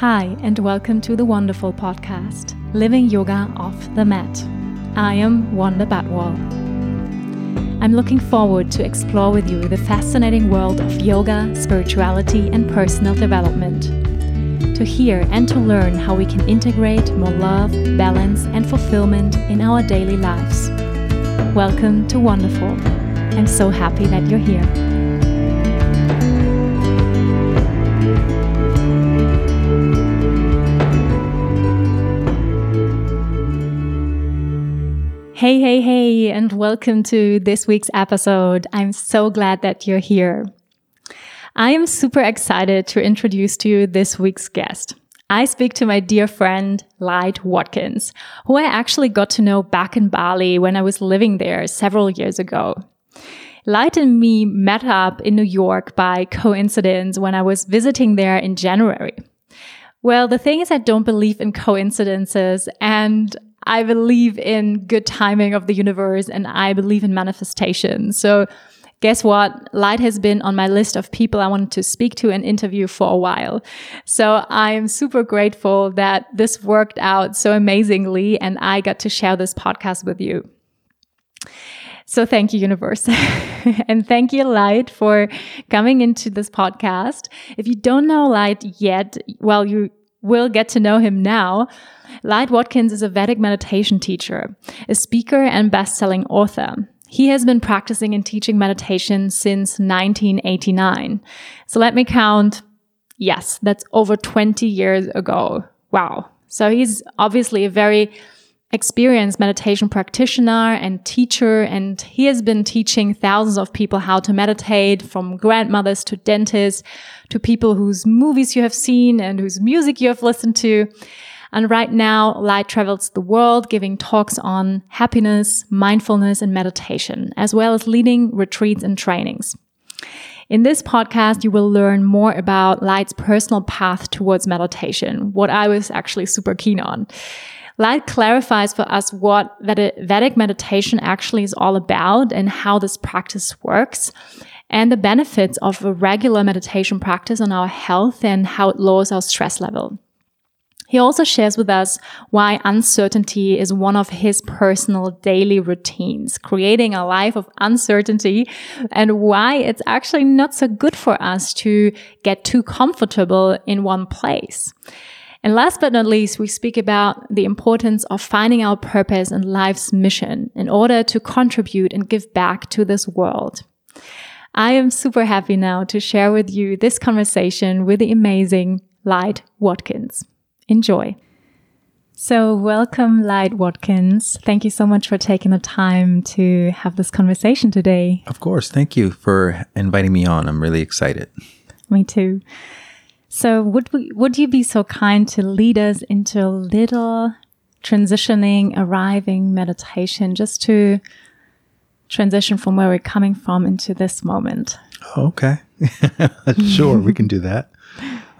Hi, and welcome to the Wonderful Podcast, Living Yoga Off the Mat. I am Wanda Badwal. I'm looking forward to explore with you the fascinating world of yoga, spirituality, and personal development. To hear and to learn how we can integrate more love, balance, and fulfillment in our daily lives. Welcome to Wonderful. I'm so happy that you're here. Hey, hey, hey, and welcome to this week's episode. I'm so glad that you're here. I am super excited to introduce to you this week's guest. I speak to my dear friend, Light Watkins, who I actually got to know back in Bali when I was living there several years ago. Light and me met up in New York by coincidence when I was visiting there in January. Well, the thing is, I don't believe in coincidences, and I believe in good timing of the universe and I believe in manifestation. So guess what? Light has been on my list of people I wanted to speak to and interview for a while. So I am super grateful that this worked out so amazingly and I got to share this podcast with you. So thank you, universe. and thank you, Light, for coming into this podcast. If you don't know Light yet, well, you will get to know him now. Light Watkins is a Vedic meditation teacher, a speaker and best-selling author. He has been practicing and teaching meditation since 1989. So let me count. Yes, that's over 20 years ago. Wow. So he's obviously a very experienced meditation practitioner and teacher, and he has been teaching thousands of people how to meditate from grandmothers to dentists to people whose movies you have seen and whose music you have listened to. And right now, Light travels the world giving talks on happiness, mindfulness, and meditation, as well as leading retreats and trainings. In this podcast, you will learn more about Light's personal path towards meditation, what I was actually super keen on. Light clarifies for us what Vedic meditation actually is all about and how this practice works and the benefits of a regular meditation practice on our health and how it lowers our stress level. He also shares with us why uncertainty is one of his personal daily routines, creating a life of uncertainty and why it's actually not so good for us to get too comfortable in one place. And last but not least, we speak about the importance of finding our purpose and life's mission in order to contribute and give back to this world. I am super happy now to share with you this conversation with the amazing Light Watkins. Enjoy. So, welcome, Light Watkins. Thank you so much for taking the time to have this conversation today. Of course. Thank you for inviting me on. I'm really excited. Me too. So would we, would you be so kind to lead us into a little transitioning, arriving meditation just to transition from where we're coming from into this moment? Okay. sure, we can do that.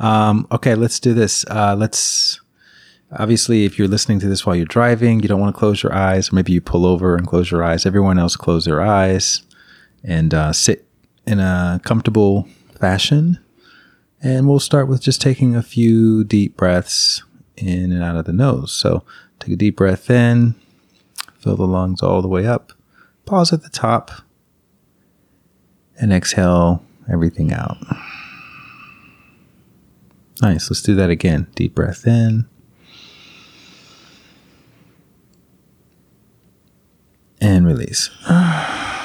Um, okay, let's do this. Uh, let's obviously, if you're listening to this while you're driving, you don't want to close your eyes, maybe you pull over and close your eyes. Everyone else close their eyes and uh, sit in a comfortable fashion and we'll start with just taking a few deep breaths in and out of the nose. So take a deep breath in, fill the lungs all the way up, pause at the top, and exhale everything out. Nice. Let's do that again. Deep breath in. And release.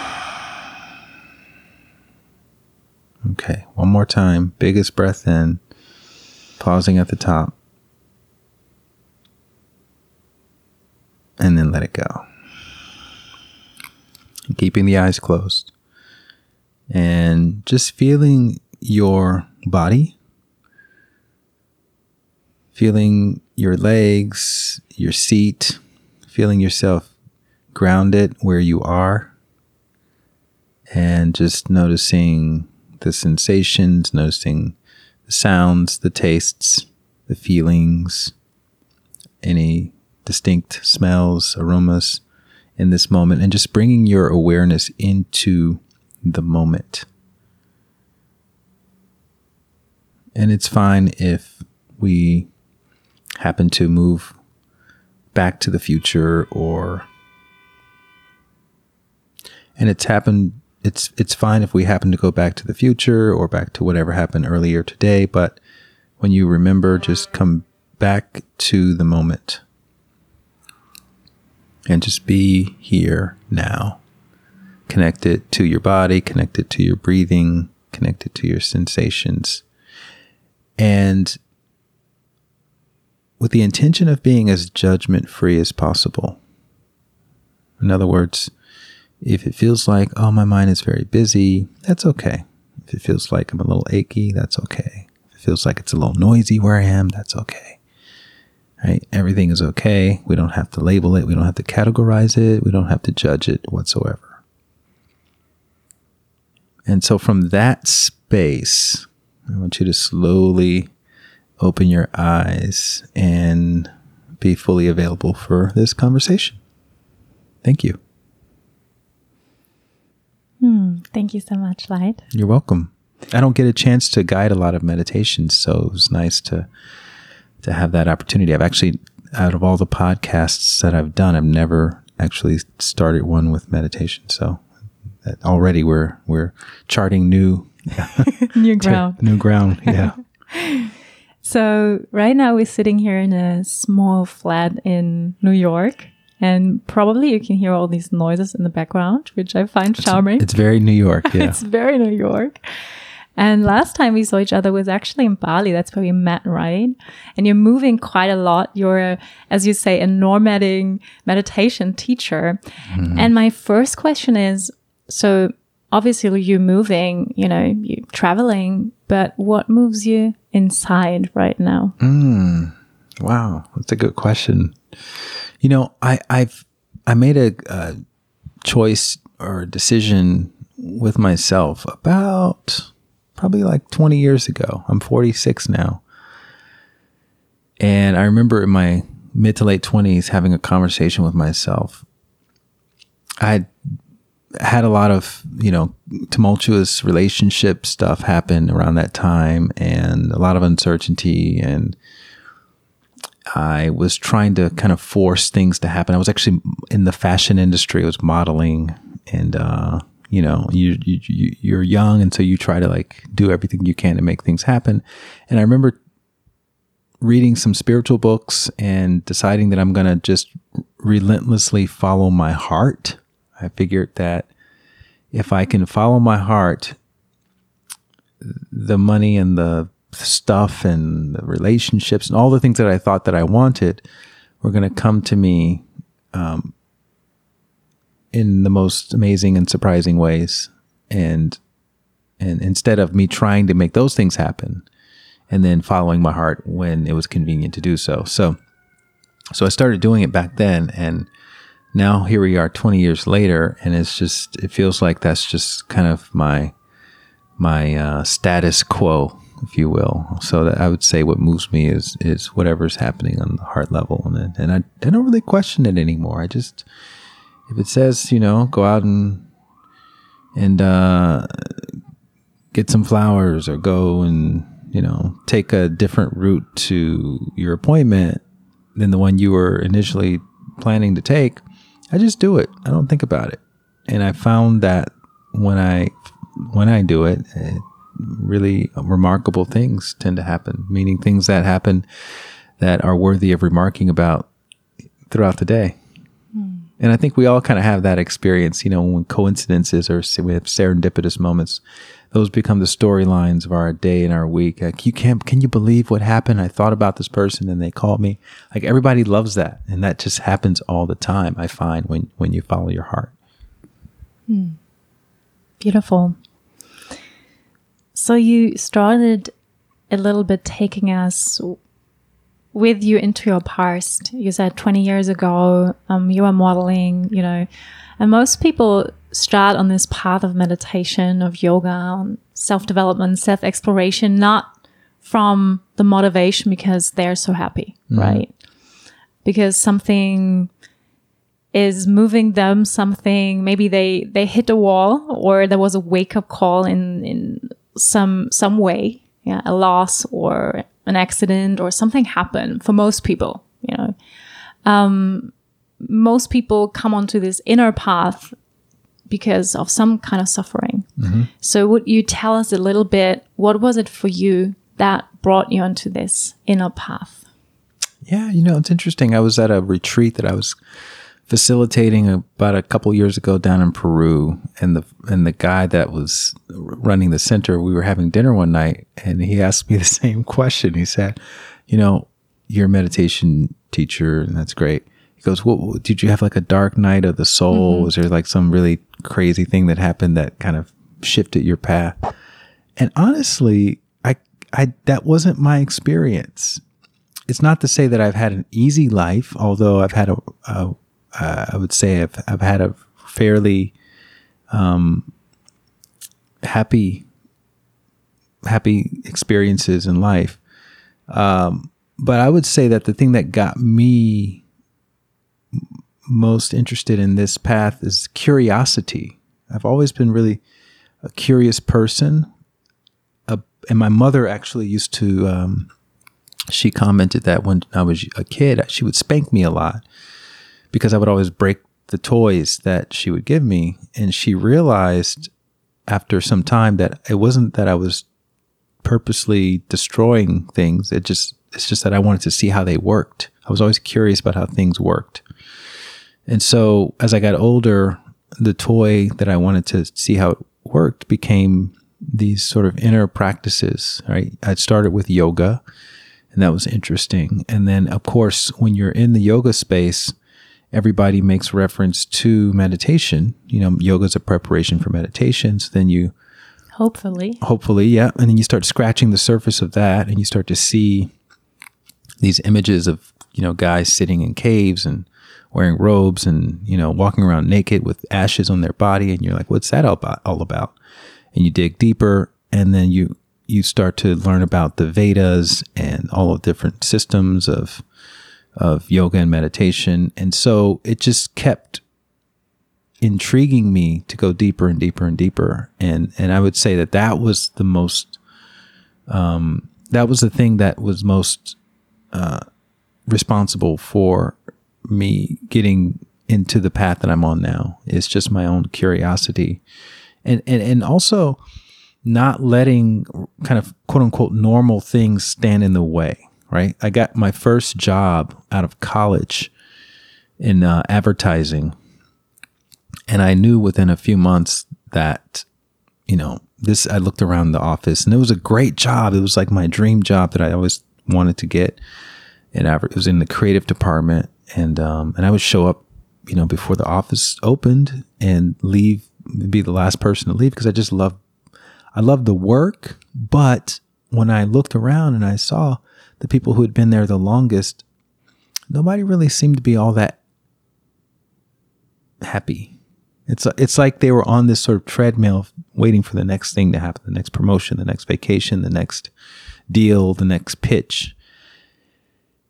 Okay, one more time. Biggest breath in, pausing at the top. And then let it go. Keeping the eyes closed. And just feeling your body, feeling your legs, your seat, feeling yourself grounded where you are, and just noticing the sensations, noticing the sounds, the tastes, the feelings, any distinct smells, aromas in this moment, and just bringing your awareness into the moment. And it's fine if we happen to move back to the future or and it's happened it's it's fine if we happen to go back to the future or back to whatever happened earlier today but when you remember just come back to the moment. And just be here now. Connected to your body connected to your breathing connected to your sensations. And with the intention of being as judgment free as possible. In other words, if it feels like, oh, my mind is very busy, that's okay. If it feels like I'm a little achy, that's okay. If it feels like it's a little noisy where I am, that's okay. Right? Everything is okay. We don't have to label it. We don't have to categorize it. We don't have to judge it whatsoever. And so from that space, I want you to slowly open your eyes and be fully available for this conversation. Thank you. Hmm, thank you so much, Light. You're welcome. I don't get a chance to guide a lot of meditations, so it was nice to to have that opportunity. I've actually, out of all the podcasts that I've done, I've never actually started one with meditation. So already we're we're charting new new ground. new ground. Yeah. So right now we're sitting here in a small flat in New York. And probably you can hear all these noises in the background, which I find charming. It's, it's very New York. Yeah. it's very New York. And last time we saw each other was actually in Bali. That's where we met, right? And you're moving quite a lot. You're, a, as you say, a nomading meditation teacher. Mm-hmm. And my first question is, so obviously you're moving, you know, you're traveling, but what moves you inside right now? Mm, wow, that's a good question. You know, I, I've I made a, a choice or a decision with myself about probably like 20 years ago. I'm 46 now. And I remember in my mid to late 20s having a conversation with myself. I had a lot of you know tumultuous relationship stuff happen around that time and a lot of uncertainty and I was trying to kind of force things to happen. I was actually in the fashion industry. I was modeling and uh, you know, you, you you're young and so you try to like do everything you can to make things happen. And I remember reading some spiritual books and deciding that I'm going to just relentlessly follow my heart I figured that if I can follow my heart, the money and the stuff and relationships and all the things that I thought that I wanted were going to come to me um, in the most amazing and surprising ways. And and instead of me trying to make those things happen and then following my heart when it was convenient to do so. So so I started doing it back then and now here we are 20 years later and it's just it feels like that's just kind of my my uh, status quo if you will so that i would say what moves me is is whatever's happening on the heart level and and I, I don't really question it anymore i just if it says you know go out and and uh, get some flowers or go and you know take a different route to your appointment than the one you were initially planning to take I just do it. I don't think about it. And I found that when I when I do it, it really remarkable things tend to happen. Meaning things that happen that are worthy of remarking about throughout the day. Mm. And I think we all kind of have that experience, you know, when coincidences or we have serendipitous moments those become the storylines of our day and our week. Like you can't, can you believe what happened? I thought about this person and they called me. Like everybody loves that. And that just happens all the time. I find when, when you follow your heart. Hmm. Beautiful. So you started a little bit taking us with you into your past. You said 20 years ago, um, you were modeling, you know, and most people start on this path of meditation, of yoga, self development, self exploration, not from the motivation because they're so happy, mm. right? Because something is moving them something maybe they they hit a wall or there was a wake up call in in some some way yeah a loss or an accident or something happened for most people, you know. Um, most people come onto this inner path because of some kind of suffering. So, would you tell us a little bit what was it for you that brought you onto this inner path? Yeah, you know, it's interesting. I was at a retreat that I was facilitating about a couple years ago down in Peru, and the and the guy that was running the center, we were having dinner one night, and he asked me the same question. He said, "You know, you're a meditation teacher, and that's great." He goes, "What what- did you have like a dark night of the soul? Mm-hmm. Was there like some really crazy thing that happened that kind of shifted your path?" And honestly, I I that wasn't my experience it's not to say that I've had an easy life, although I've had a, a uh, I would say I've, I've had a fairly um, happy, happy experiences in life. Um, but I would say that the thing that got me most interested in this path is curiosity. I've always been really a curious person. Uh, and my mother actually used to, um, she commented that when I was a kid, she would spank me a lot because I would always break the toys that she would give me. And she realized after some time that it wasn't that I was purposely destroying things. It just, it's just that I wanted to see how they worked. I was always curious about how things worked. And so as I got older, the toy that I wanted to see how it worked became these sort of inner practices, right? I started with yoga and that was interesting. And then of course, when you're in the yoga space, everybody makes reference to meditation. You know, yoga is a preparation for meditation. So then you Hopefully. hopefully, yeah. And then you start scratching the surface of that and you start to see these images of, you know, guys sitting in caves and wearing robes and, you know, walking around naked with ashes on their body. And you're like, what's that all about? All about? And you dig deeper and then you, you start to learn about the Vedas and all of different systems of, of yoga and meditation. And so it just kept intriguing me to go deeper and deeper and deeper. And and I would say that that was the most um, that was the thing that was most uh, responsible for me getting into the path that I'm on now. It's just my own curiosity, and and and also not letting kind of quote unquote normal things stand in the way. Right. I got my first job out of college in uh, advertising and I knew within a few months that, you know, this, I looked around the office and it was a great job. It was like my dream job that I always wanted to get. And it was in the creative department. And, um, and I would show up, you know, before the office opened and leave, be the last person to leave because I just love, I love the work. But when I looked around and I saw the people who had been there the longest, nobody really seemed to be all that happy. It's it's like they were on this sort of treadmill, waiting for the next thing to happen, the next promotion, the next vacation, the next deal, the next pitch,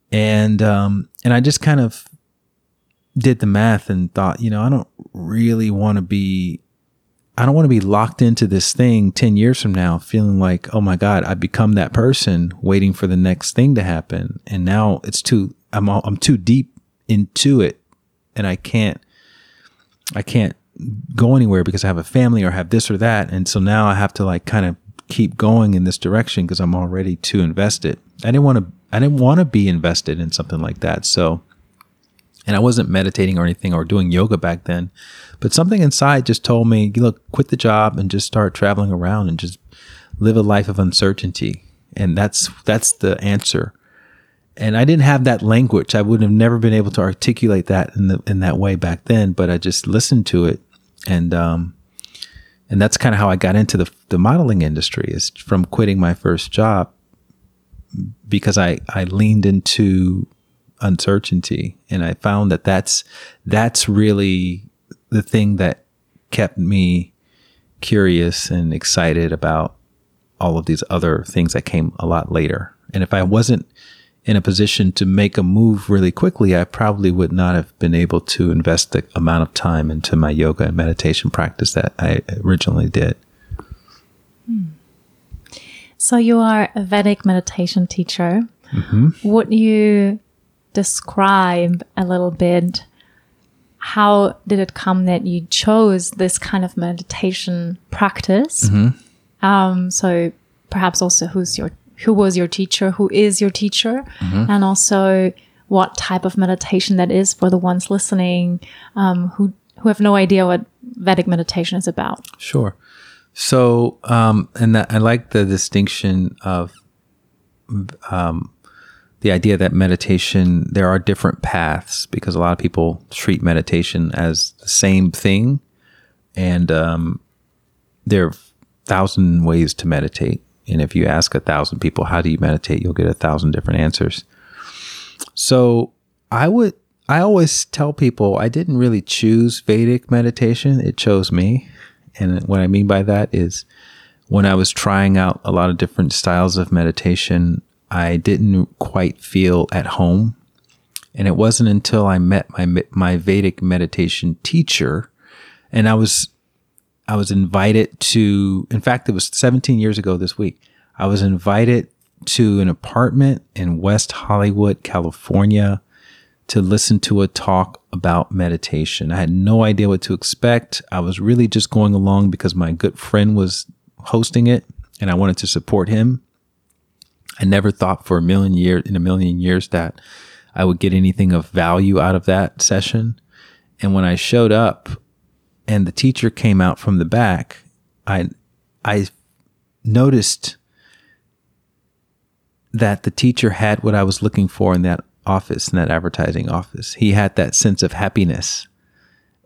and um, and I just kind of did the math and thought, you know, I don't really want to be, I don't want to be locked into this thing ten years from now, feeling like, oh my God, I become that person, waiting for the next thing to happen, and now it's too, I'm all, I'm too deep into it, and I can't I can't go anywhere because I have a family or have this or that. And so now I have to like kind of keep going in this direction because I'm already too invested. I didn't want to, I didn't want to be invested in something like that. So, and I wasn't meditating or anything or doing yoga back then, but something inside just told me, look, quit the job and just start traveling around and just live a life of uncertainty. And that's, that's the answer and I didn't have that language. I would have never been able to articulate that in the, in that way back then. But I just listened to it, and um, and that's kind of how I got into the the modeling industry. Is from quitting my first job because I I leaned into uncertainty, and I found that that's that's really the thing that kept me curious and excited about all of these other things that came a lot later. And if I wasn't in a position to make a move really quickly, I probably would not have been able to invest the amount of time into my yoga and meditation practice that I originally did. So you are a Vedic meditation teacher. Mm-hmm. Would you describe a little bit how did it come that you chose this kind of meditation practice? Um, so perhaps also who's your who was your teacher, who is your teacher, and also what type of meditation that is for the ones listening um, who who have no idea what Vedic meditation is about. Sure. So, um, and that, I like the distinction of um, the idea that meditation, there are different paths because a lot of people treat meditation as the same thing. And um, there are thousand ways to meditate. And if you ask a thousand people, how do you meditate? You'll get a thousand different answers. So I would, I always tell people I didn't really choose Vedic meditation, it chose me. And what I mean by that is when I was trying out a lot of different styles of meditation, I didn't quite feel at home. And it wasn't until I met my my Vedic meditation teacher and I was I was invited to in fact it was 17 years ago this week. I was invited to an apartment in West Hollywood, California to listen to a talk about meditation. I had no idea what to expect. I was really just going along because my good friend was hosting it and I wanted to support him. I never thought for a million years in a million years that I would get anything of value out of that session. And when I showed up and the teacher came out from the back, I I noticed that the teacher had what I was looking for in that office, in that advertising office. He had that sense of happiness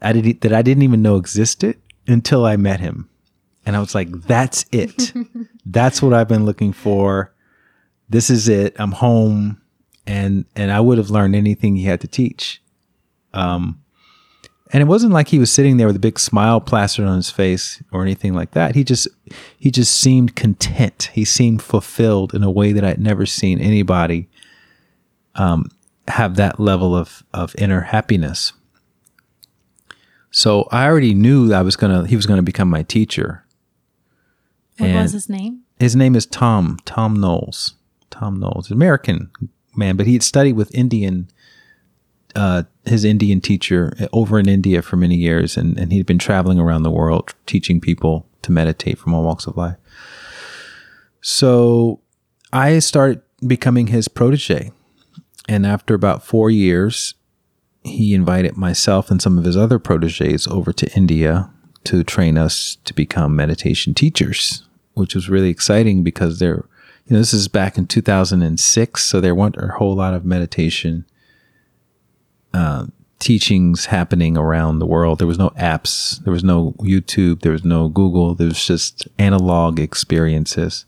I did, that I didn't even know existed until I met him. And I was like, that's it. that's what I've been looking for. This is it. I'm home. And, and I would have learned anything he had to teach. Um, and it wasn't like he was sitting there with a big smile plastered on his face or anything like that. He just, he just seemed content. He seemed fulfilled in a way that I'd never seen anybody, um, have that level of, of inner happiness. So I already knew that I was gonna he was gonna become my teacher. What And- was his name? His name is Thom Thom Knoles. Thom Knoles, American man, but he had studied with Indian uh, his Indian teacher over in India for many years, and, and he'd been traveling around the world teaching people to meditate from all walks of life. So I started becoming his protege, and after about four years, he invited myself and some of his other proteges over to India to train us to become meditation teachers, which was really exciting because there, you know, this is back in 2006, so there weren't a whole lot of meditation uh, teachings happening around the world. There was no apps, there was no YouTube, there was no Google. There was just analog experiences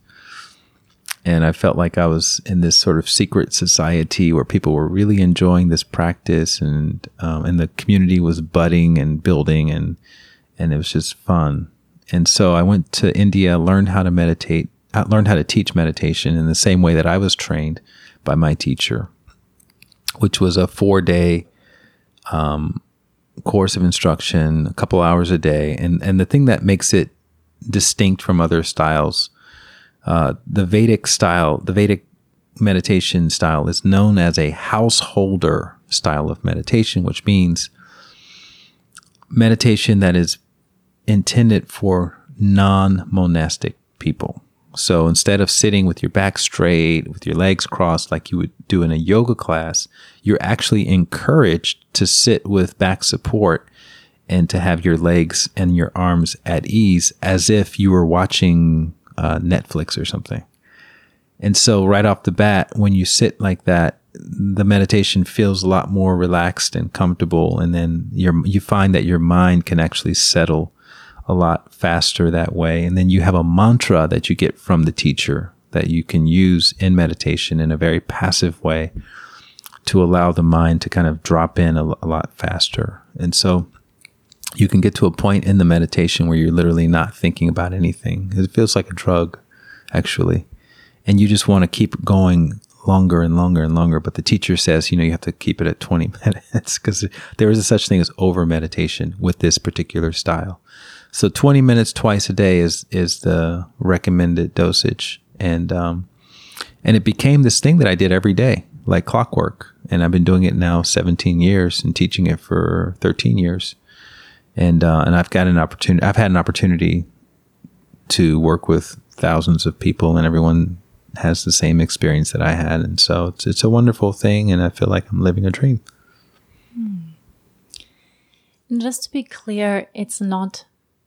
and I felt like I was in this sort of secret society where people were really enjoying this practice, and um, and the community was budding and building, and and it was just fun. And so I went to India, learned how to meditate, I learned how to teach meditation in the same way that I was trained by my teacher, which was a four day um, course of instruction, a couple hours a day, and and the thing that makes it distinct from other styles uh, the Vedic style, the Vedic meditation style is known as a householder style of meditation, which means meditation that is intended for non monastic people. So instead of sitting with your back straight, with your legs crossed like you would do in a yoga class, you're actually encouraged to sit with back support and to have your legs and your arms at ease as if you were watching uh, Netflix or something. And so, right off the bat, when you sit like that, the meditation feels a lot more relaxed and comfortable. And then you you find that your mind can actually settle a lot faster that way. And then you have a mantra that you get from the teacher that you can use in meditation in a very passive way to allow the mind to kind of drop in a, a lot faster. And so, you can get to a point in the meditation where you're literally not thinking about anything. It feels like a drug, actually. And you just want to keep going longer and longer and longer. But the teacher says, you know, you have to keep it at 20 minutes because there is a such thing as over meditation with this particular style. So 20 minutes twice a day is, is the recommended dosage. and um, and it became this thing that I did every day, like clockwork. And I've been doing it now 17 years and teaching it for 13 years. And uh, and I've got an opportunity. I've had an opportunity to work with thousands of people, and everyone has the same experience that I had. And so it's it's a wonderful thing, and I feel like I'm living a dream. And just to be clear, it's not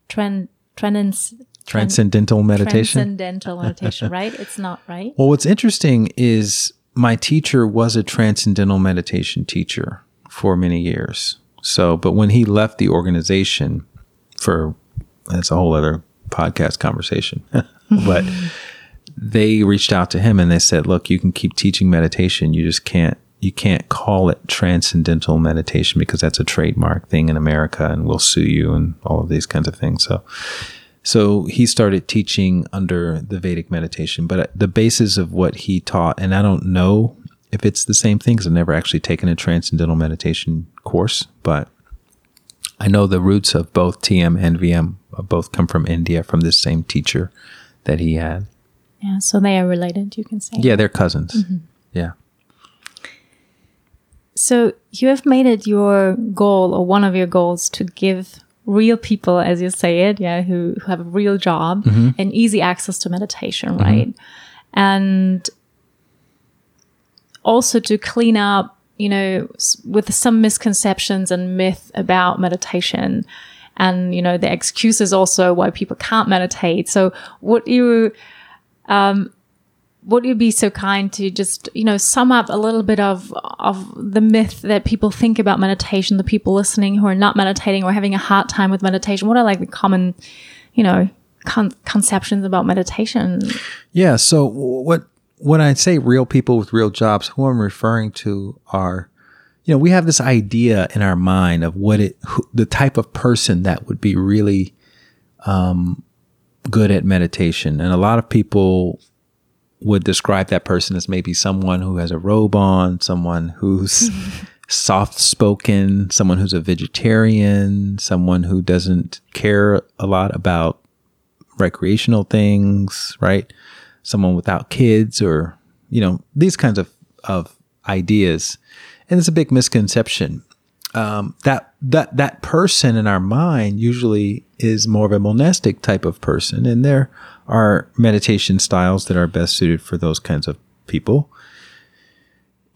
trend trans transcendental meditation. Transcendental meditation, right? It's not right. Well, what's interesting is my teacher was a transcendental meditation teacher for many years. So, but when he left the organization for that's a whole other podcast conversation. but they reached out to him and they said, "Look, you can keep teaching meditation. You just can't you can't call it transcendental meditation because that's a trademark thing in America and we'll sue you and all of these kinds of things." So so he started teaching under the Vedic meditation, but the basis of what he taught, and I don't know if it's the same thing because I've never actually taken a transcendental meditation course, but I know the roots of both TM and VM both come from India, from this same teacher that he had. Yeah, so they are related, you can say. Yeah, they're cousins. Mm-hmm. Yeah. So you have made it your goal or one of your goals to give real people, as you say it, yeah, who, who have a real job mm-hmm. and easy access to meditation, mm-hmm. right? Mm-hmm. And also to clean up, you know, with some misconceptions and myth about meditation and, you know, the excuses also why people can't meditate. So would you, um, would you be so kind to just you know sum up a little bit of of the myth that people think about meditation the people listening who are not meditating or having a hard time with meditation? What are like the common you know con- conceptions about meditation? Yeah so what when i say real people with real jobs who i'm referring to are you know we have this idea in our mind of what it who, the type of person that would be really um, good at meditation. And a lot of people would describe that person as maybe someone who has a robe on, someone who's soft spoken, someone who's a vegetarian, someone who doesn't care a lot about recreational things, right? Someone without kids or, you know, these kinds of, of ideas. And it's a big misconception. Um, that that that person in our mind usually is more of a monastic type of person, and there are meditation styles that are best suited for those kinds of people.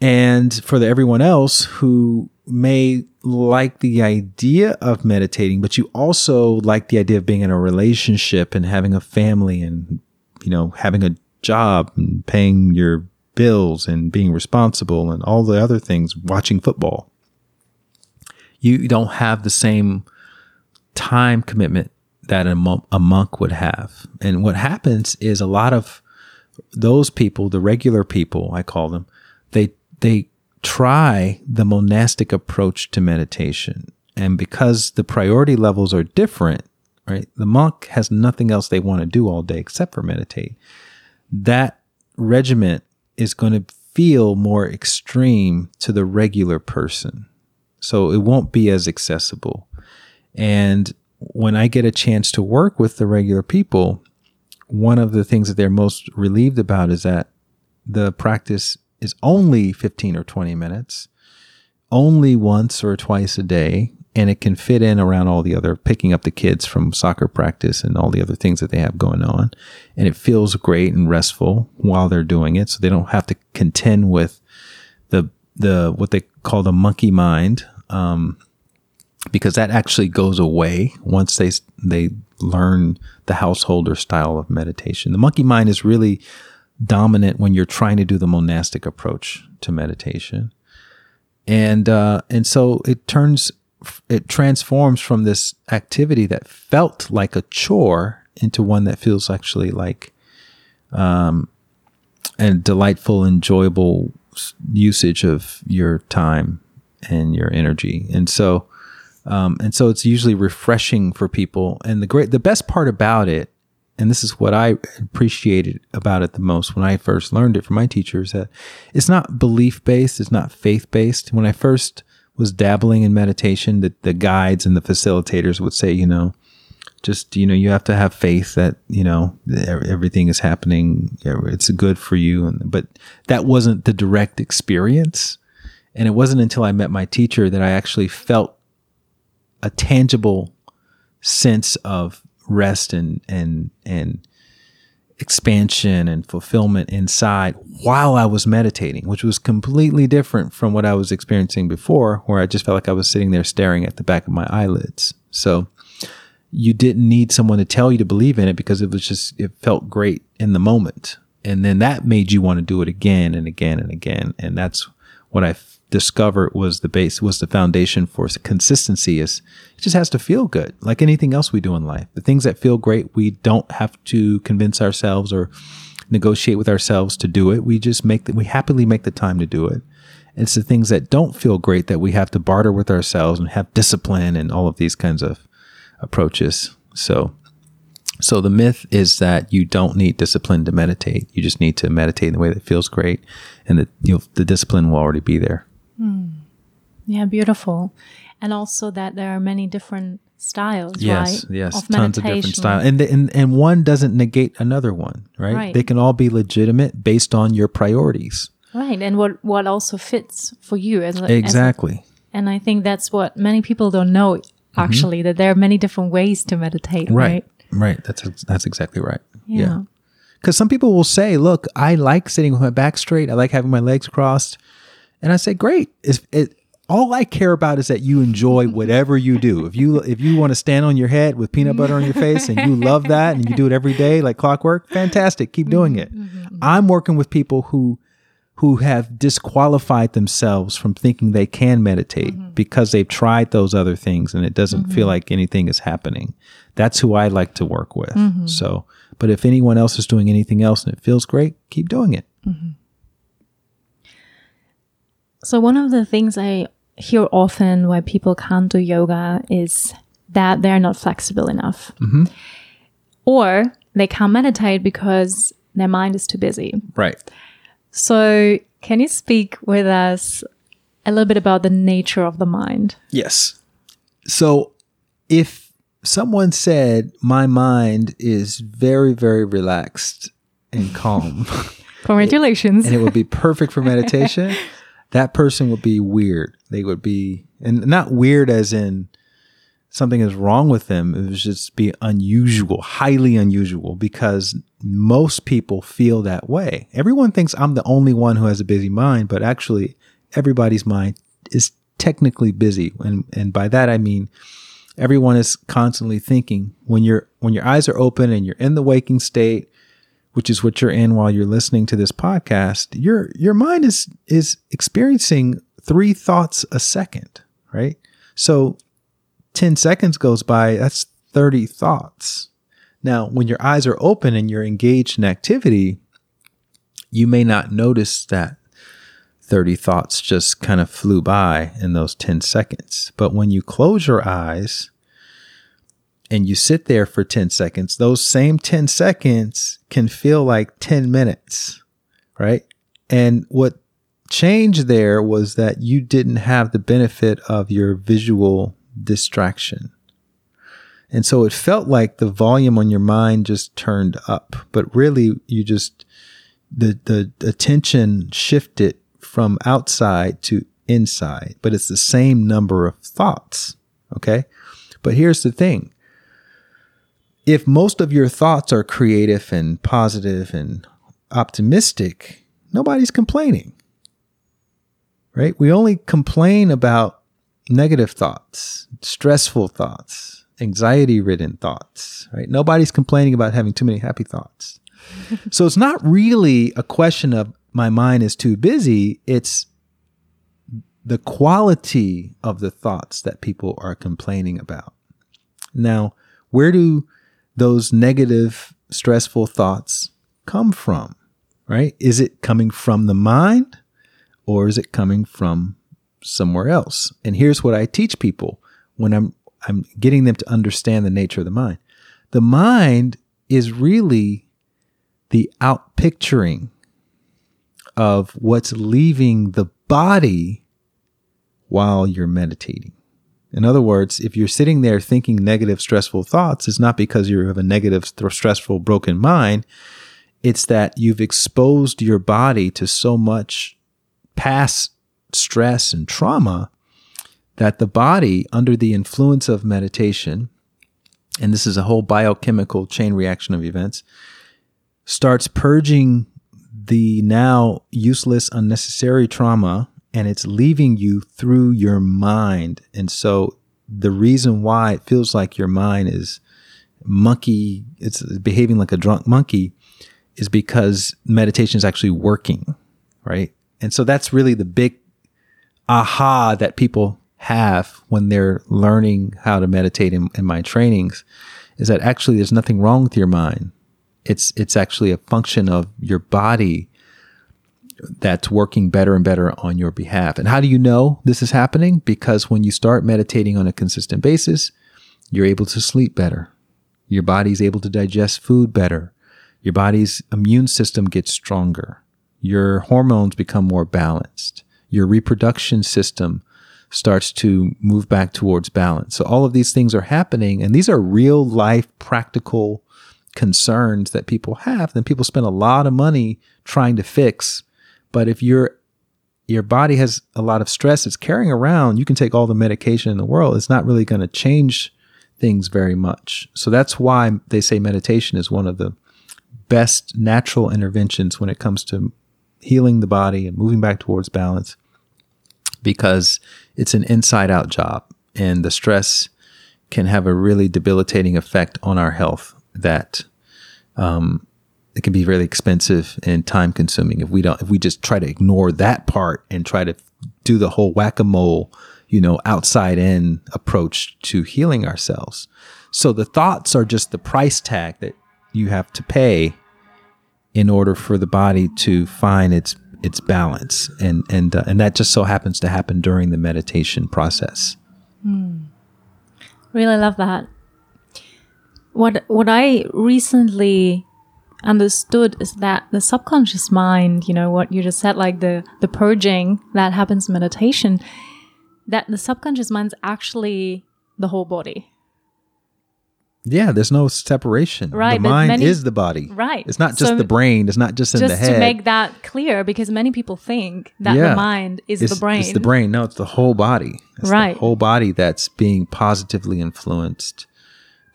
And for the, everyone else who may like the idea of meditating, but you also like the idea of being in a relationship and having a family and, you know, having a job and paying your bills and being responsible and all the other things, watching football. You don't have the same time commitment that a, monk, a monk would have. And what happens is a lot of those people, the regular people, I call them, they they try the monastic approach to meditation. And because the priority levels are different, right? The monk has nothing else they want to do all day except for meditate. That regiment is going to feel more extreme to the regular person. So it won't be as accessible. And when I get a chance to work with the regular people, one of the things that they're most relieved about is that the practice is only 15 or 20 minutes, only once or twice a day, and it can fit in around all the other picking up the kids from soccer practice and all the other things that they have going on. And it feels great and restful while they're doing it. So they don't have to contend with the, what they call the monkey mind. Um, because that actually goes away once they they learn the householder style of meditation. The monkey mind is really dominant when you're trying to do the monastic approach to meditation, and uh, and so it turns it transforms from this activity that felt like a chore into one that feels actually like um, a delightful, enjoyable usage of your time and your energy, and so um, and so it's usually refreshing for people. And the great, the best part about it, and this is what I appreciated about it the most when I first learned it from my teachers, that it's not belief based, it's not faith based. When I first was dabbling in meditation, that the guides and the facilitators would say, you know, just you know you have to have faith that you know everything is happening it's good for you and but that wasn't the direct experience and it wasn't until i met my teacher that i actually felt a tangible sense of rest and and and expansion and fulfillment inside while I was meditating, which was completely different from what I was experiencing before, where I just felt like I was sitting there staring at the back of my eyelids. So you didn't need someone to tell you to believe in it because it was just, it felt great in the moment. And then that made you want to do it again and again and again. And that's what I discovered was the base, was the foundation for consistency is it just has to feel good. Like anything else we do in life. The things that feel great, we don't have to convince ourselves or negotiate with ourselves to do it. We just make that, we happily make the time to do it. It's the things that don't feel great that we have to barter with ourselves and have discipline and all of these kinds of approaches. So, so the myth is that you don't need discipline to meditate. You just need to meditate in the way that feels great, and that you the discipline will already be there. Mm. Yeah, beautiful, and also that there are many different styles. Yes, right? yes, of tons of different styles, and, the, and and one doesn't negate another one, right? right? They can all be legitimate based on your priorities. Right, and what what also fits for you as a, exactly. As a, and I think that's what many people don't know. Actually, mm-hmm. that there are many different ways to meditate. Right. Right. right. That's that's exactly right. Yeah. Because some people will say, "Look, I like sitting with my back straight. I like having my legs crossed," and I say, "Great. Is it?" All I care about is that you enjoy whatever you do. If you if you want to stand on your head with peanut butter on your face and you love that and you do it every day like clockwork, fantastic. Keep doing it. Mm-hmm. mm-hmm. I'm working with people who who have disqualified themselves from thinking they can meditate mm-hmm. because they've tried those other things and it doesn't mm-hmm. feel like anything is happening. That's who I like to work with. Mm-hmm. So, but if anyone else is doing anything else and it feels great, keep doing it. Mm-hmm. So, one of the things I hear often why people can't do yoga is that they're not flexible enough. Mm-hmm. Or they can't meditate because their mind is too busy. Right. So, can you speak with us a little bit about the nature of the mind? Yes. So, if someone said, My mind is very, very relaxed and calm, congratulations. and it would be perfect for meditation, that person would be weird. They would be, and not weird as in, something is wrong with them. It would just be unusual, highly unusual, because most people feel that way. Everyone thinks I'm the only one who has a busy mind, but actually, everybody's mind is technically busy. And, and by that, I mean, everyone is constantly thinking when you're, when your eyes are open and you're in the waking state, which is what you're in while you're listening to this podcast, your, your mind is, is experiencing three thoughts a second, right? So 10 seconds goes by, that's 30 thoughts. Now, when your eyes are open and you're engaged in activity, you may not notice that 30 thoughts just kind of flew by in those 10 seconds. But when you close your eyes and you sit there for 10 seconds, those same 10 seconds can feel like 10 minutes, right? And what changed there was that you didn't have the benefit of your visual distraction. And so it felt like the volume on your mind just turned up, but really you just, the, the attention shifted from outside to inside, but it's the same number of thoughts. Okay. But here's the thing. If most of your thoughts are creative and positive and optimistic, nobody's complaining. Right? We only complain about negative thoughts, stressful thoughts, anxiety ridden thoughts, right? Nobody's complaining about having too many happy thoughts. so it's not really a question of my mind is too busy. It's the quality of the thoughts that people are complaining about. Now, where do those negative, stressful thoughts come from? Right? Is it coming from the mind or is it coming from somewhere else. And here's what I teach people when I'm I'm getting them to understand the nature of the mind. The mind is really the outpicturing of what's leaving the body while you're meditating. In other words, if you're sitting there thinking negative, stressful thoughts, it's not because you have a negative, stressful, broken mind. It's that you've exposed your body to so much past stress and trauma that the body, under the influence of meditation, and this is a whole biochemical chain reaction of events, starts purging the now useless, unnecessary trauma and it's leaving you through your mind. And so the reason why it feels like your mind is monkey, it's behaving like a drunk monkey is because meditation is actually working, right? And so that's really the big aha that people have when they're learning how to meditate in, in my trainings is that actually there's nothing wrong with your mind. It's it's actually a function of your body that's working better and better on your behalf. And how do you know this is happening? Because when you start meditating on a consistent basis, you're able to sleep better. Your body's able to digest food better. Your body's immune system gets stronger. Your hormones become more balanced. Your reproduction system starts to move back towards balance. So all of these things are happening and these are real life practical concerns that people have. Then people spend a lot of money trying to fix but if your your body has a lot of stress it's carrying around, you can take all the medication in the world. It's not really going to change things very much. So that's why they say meditation is one of the best natural interventions when it comes to healing the body and moving back towards balance because it's an inside out job and the stress can have a really debilitating effect on our health that um, it can be really expensive and time consuming. If we don't if we just try to ignore that part and try to do the whole whack-a-mole you know outside in approach to healing ourselves. So the thoughts are just the price tag that you have to pay in order for the body to find its its balance and and uh, and that just so happens to happen during the meditation process mm. really love that what what i recently understood is that the subconscious mind, you know, what you just said, like the, the purging that happens in meditation, that the subconscious mind is actually the whole body. Yeah, there's no separation. Right. The mind many, is the body. Right. It's not just so the brain. It's not just in the head. Just to make that clear, because many people think that yeah. the mind is the brain. It's the brain. No, it's the whole body. It's right. the whole body that's being positively influenced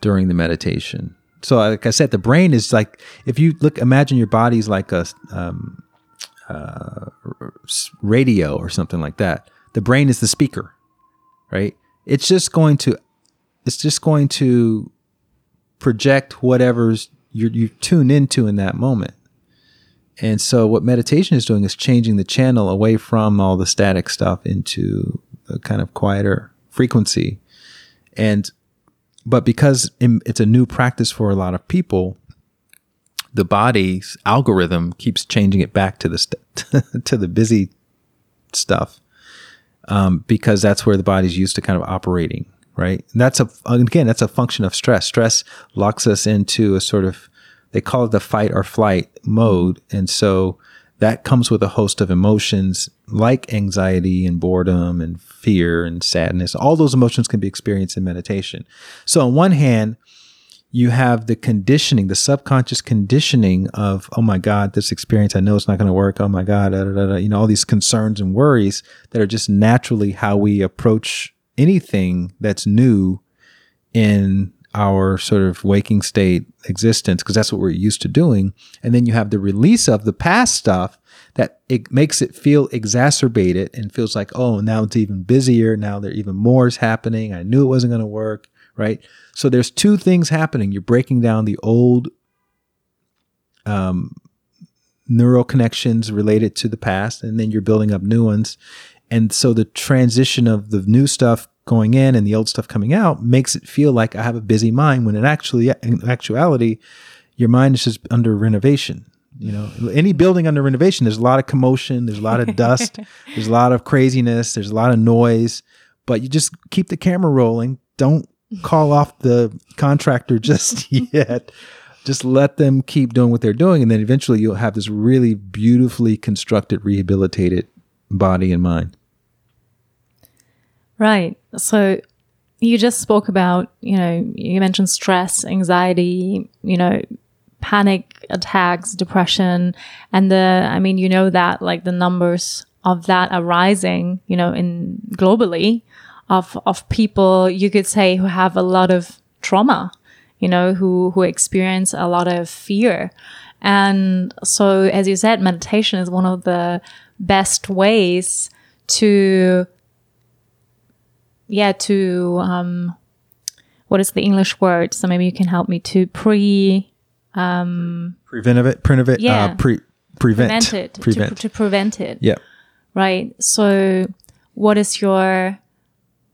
during the meditation. So, like I said, the brain is like if you look, imagine your body's like a um, uh, radio or something like that. The brain is the speaker, right? It's just going to, it's just going to project whatever's you you tune into in that moment. And so, what meditation is doing is changing the channel away from all the static stuff into a kind of quieter frequency. And but because it's a new practice for a lot of people, the body's algorithm keeps changing it back to the st- to the busy stuff um, because that's where the body's used to kind of operating, right? And that's a again that's a function of stress. Stress locks us into a sort of they call it the fight or flight mode, and so that comes with a host of emotions like anxiety and boredom and fear and sadness. All those emotions can be experienced in meditation. So, on one hand, you have the conditioning, the subconscious conditioning of, oh my God, this experience, I know it's not going to work. Oh my God, da, da, da, you know, all these concerns and worries that are just naturally how we approach anything that's new in our sort of waking state existence because that's what we're used to doing. And then you have the release of the past stuff that it makes it feel exacerbated and feels like oh now it's even busier. Now there even more is happening. I knew it wasn't going to work right? So there's two things happening. You're breaking down the old um, neural connections related to the past and then you're building up new ones and so the transition of the new stuff going in and the old stuff coming out makes it feel like I have a busy mind when in actually in actuality your mind is just under renovation. You know, any building under renovation, there's a lot of commotion, there's a lot of dust, there's a lot of craziness, there's a lot of noise, but you just keep the camera rolling. Don't call off the contractor just yet. Just let them keep doing what they're doing. And then eventually you'll have this really beautifully constructed, rehabilitated body and mind. Right. So you just spoke about, you know, you mentioned stress, anxiety, you know, panic attacks, depression, and the, I mean, you know that like the numbers of that are rising, you know, in globally of, of people you could say who have a lot of trauma, you know, who, who experience a lot of fear. And so, as you said, meditation is one of the best ways to, yeah, to, um, what is the English word? So maybe you can help me to pre, Preventive it, preventive it, Yeah. uh, pre, prevent, prevent it, prevent. To, to prevent it. yeah. right so what is your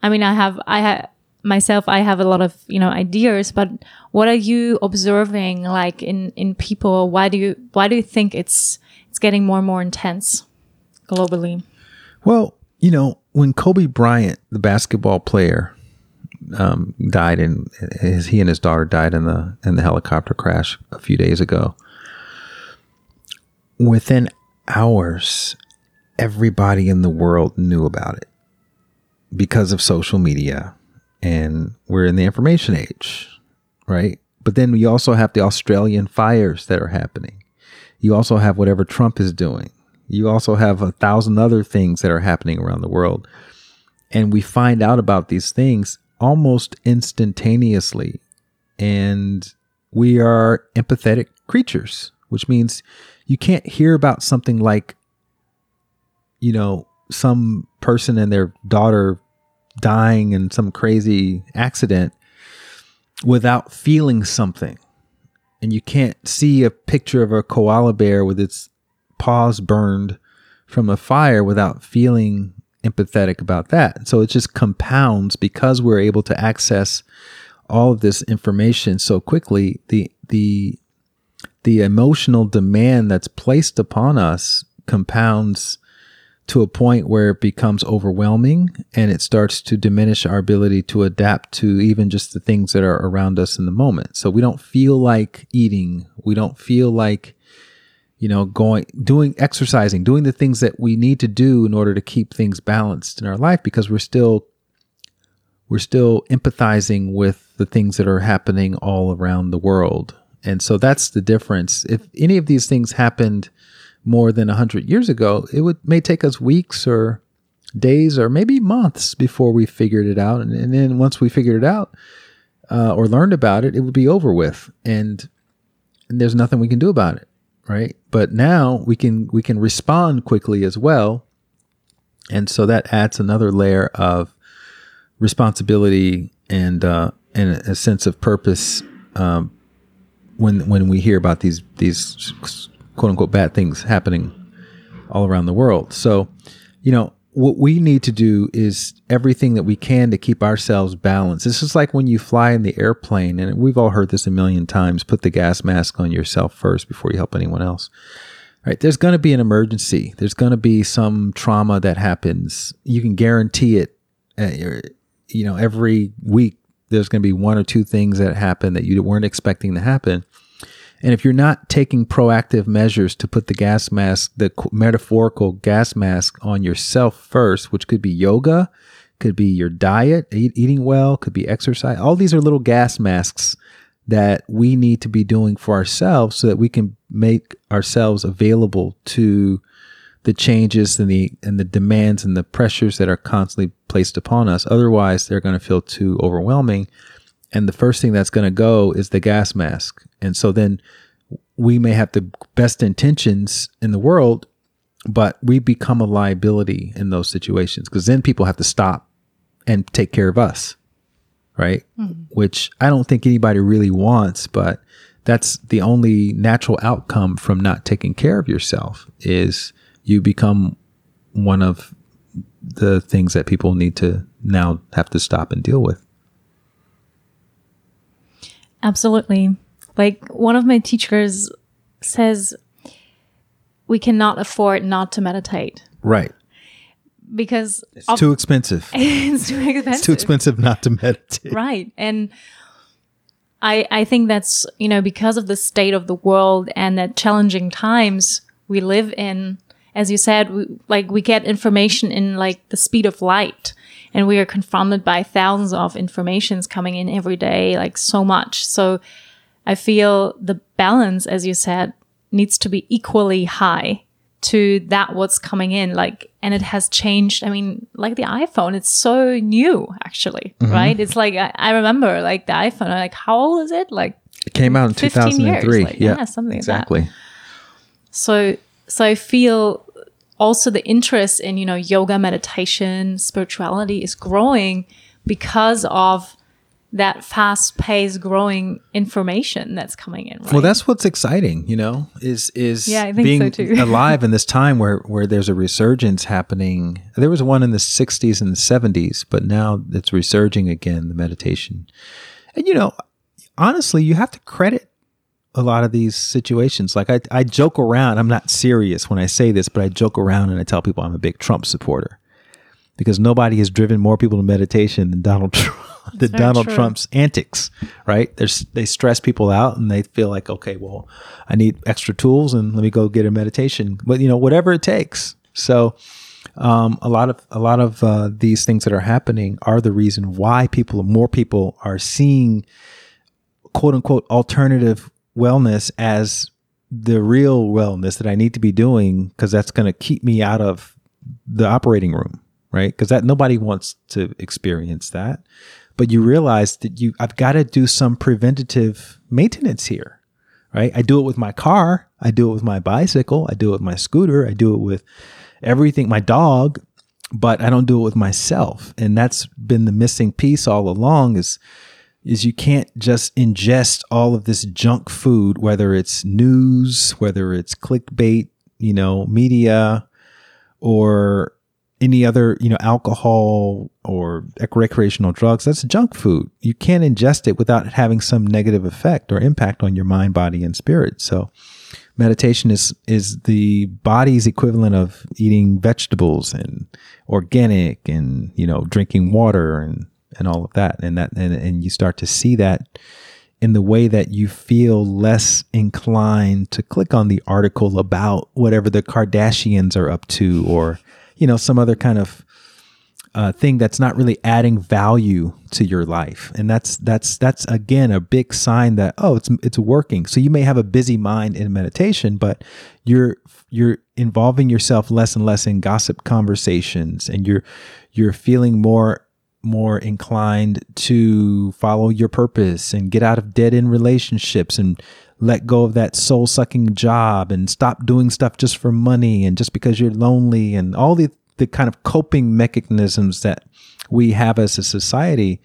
i mean i have i have myself i have a lot of you know ideas but what are you observing like in in people why do you why do you think it's it's getting more and more intense globally Well, you know, when Kobe Bryant, the basketball player, um, died in his he and his daughter died in the in the helicopter crash a few days ago. Within hours, everybody in the world knew about it because of social media, and we're in the information age, right? But then we also have the Australian fires that are happening. You also have whatever Trump is doing. You also have a thousand other things that are happening around the world. And we find out about these things almost instantaneously. And we are empathetic creatures, which means you can't hear about something like, you know, some person and their daughter dying in some crazy accident without feeling something. And you can't see a picture of a koala bear with its paws burned from a fire without feeling empathetic about that. So it just compounds because we're able to access all of this information so quickly. The the the emotional demand that's placed upon us compounds to a point where it becomes overwhelming and it starts to diminish our ability to adapt to even just the things that are around us in the moment. So we don't feel like eating. We don't feel like you know, going, doing, exercising, doing the things that we need to do in order to keep things balanced in our life because we're still, we're still empathizing with the things that are happening all around the world. And so that's the difference. If any of these things happened more than 100 years ago, it would may take us weeks or days or maybe months before we figured it out. And, and then once we figured it out uh, or learned about it, it would be over with. And, and there's nothing we can do about it right? But now we can we can respond quickly as well. And so that adds another layer of responsibility and uh, and a sense of purpose um, when when we hear about these these quote unquote bad things happening all around the world. So you know what we need to do is everything that we can to keep ourselves balanced. This is like when you fly in the airplane, and we've all heard this a million times put the gas mask on yourself first before you help anyone else. Right? There's going to be an emergency, there's going to be some trauma that happens. You can guarantee it. Uh, you know, every week there's going to be one or two things that happen that you weren't expecting to happen. And if you're not taking proactive measures to put the gas mask, the metaphorical gas mask on yourself first, which could be yoga, could be your diet, eat, eating well, could be exercise. All these are little gas masks that we need to be doing for ourselves so that we can make ourselves available to the changes and the and the demands and the pressures that are constantly placed upon us. Otherwise, they're going to feel too overwhelming and the first thing that's going to go is the gas mask. And so then we may have the best intentions in the world, but we become a liability in those situations because then people have to stop and take care of us, right? Hmm. Which I don't think anybody really wants, but that's the only natural outcome from not taking care of yourself is you become one of the things that people need to now have to stop and deal with. Absolutely. Like one of my teachers says, we cannot afford not to meditate Right. because It's too expensive. it's too expensive. It's too expensive not to meditate. Right. And I I think that's, you know, because of the state of the world and the challenging times we live in as you said, we, like we get information in like the speed of light and we are confronted by thousands of informations coming in every day, like so much. So I feel the balance, as you said, needs to be equally high to that what's coming in like and it has changed. I mean like the iphone it's so new actually mm-hmm. right? It's like I, I, remember like the iphone like how old is it? Like it came out in 2003 like, yeah, yeah, something exactly. Like so so i feel also the interest in you know yoga meditation spirituality is growing because of that fast paced growing information that's coming in. Right? Well, that's what's exciting, you know, is is yeah, being so alive in this time where where there's a resurgence happening. There was one in the 60s and the 70s, but now it's resurging again the meditation. And you know, honestly, you have to credit a lot of these situations. Like I I joke around, I'm not serious when I say this, but I joke around and I tell people I'm a big Trump supporter. Because nobody has driven more people to meditation than Donald Trump the Donald true. Trump's antics, right? There's, they stress people out and they feel like, okay, well, I need extra tools and let me go get a meditation. But you know, whatever it takes. So, um, a lot of a lot of uh, these things that are happening are the reason why people, more people, are seeing quote unquote alternative wellness as the real wellness that I need to be doing because that's going to keep me out of the operating room, right? Because that nobody wants to experience that but you realize that you I've got to do some preventative maintenance here, right? I do it with my car, I do it with my bicycle, I do it with my scooter, I do it with everything, my dog, but I don't do it with myself. And that's been the missing piece all along is is you can't just ingest all of this junk food, whether it's news, whether it's clickbait, you know, media, or any other, you know, alcohol or recreational drugs, that's junk food. You can't ingest it without having some negative effect or impact on your mind, body, and spirit. So meditation is is the body's equivalent of eating vegetables and organic and, you know, drinking water and and all of that. And that and, and you start to see that in the way that you feel less inclined to click on the article about whatever the Kardashians are up to or you know, some other kind of uh, thing that's not really adding value to your life, and that's that's that's again a big sign that oh, it's it's working. So you may have a busy mind in meditation, but you're you're involving yourself less and less in gossip conversations, and you're you're feeling more more inclined to follow your purpose and get out of dead end relationships and let go of that soul sucking job and stop doing stuff just for money and just because you're lonely and all the, the kind of coping mechanisms that we have as a society.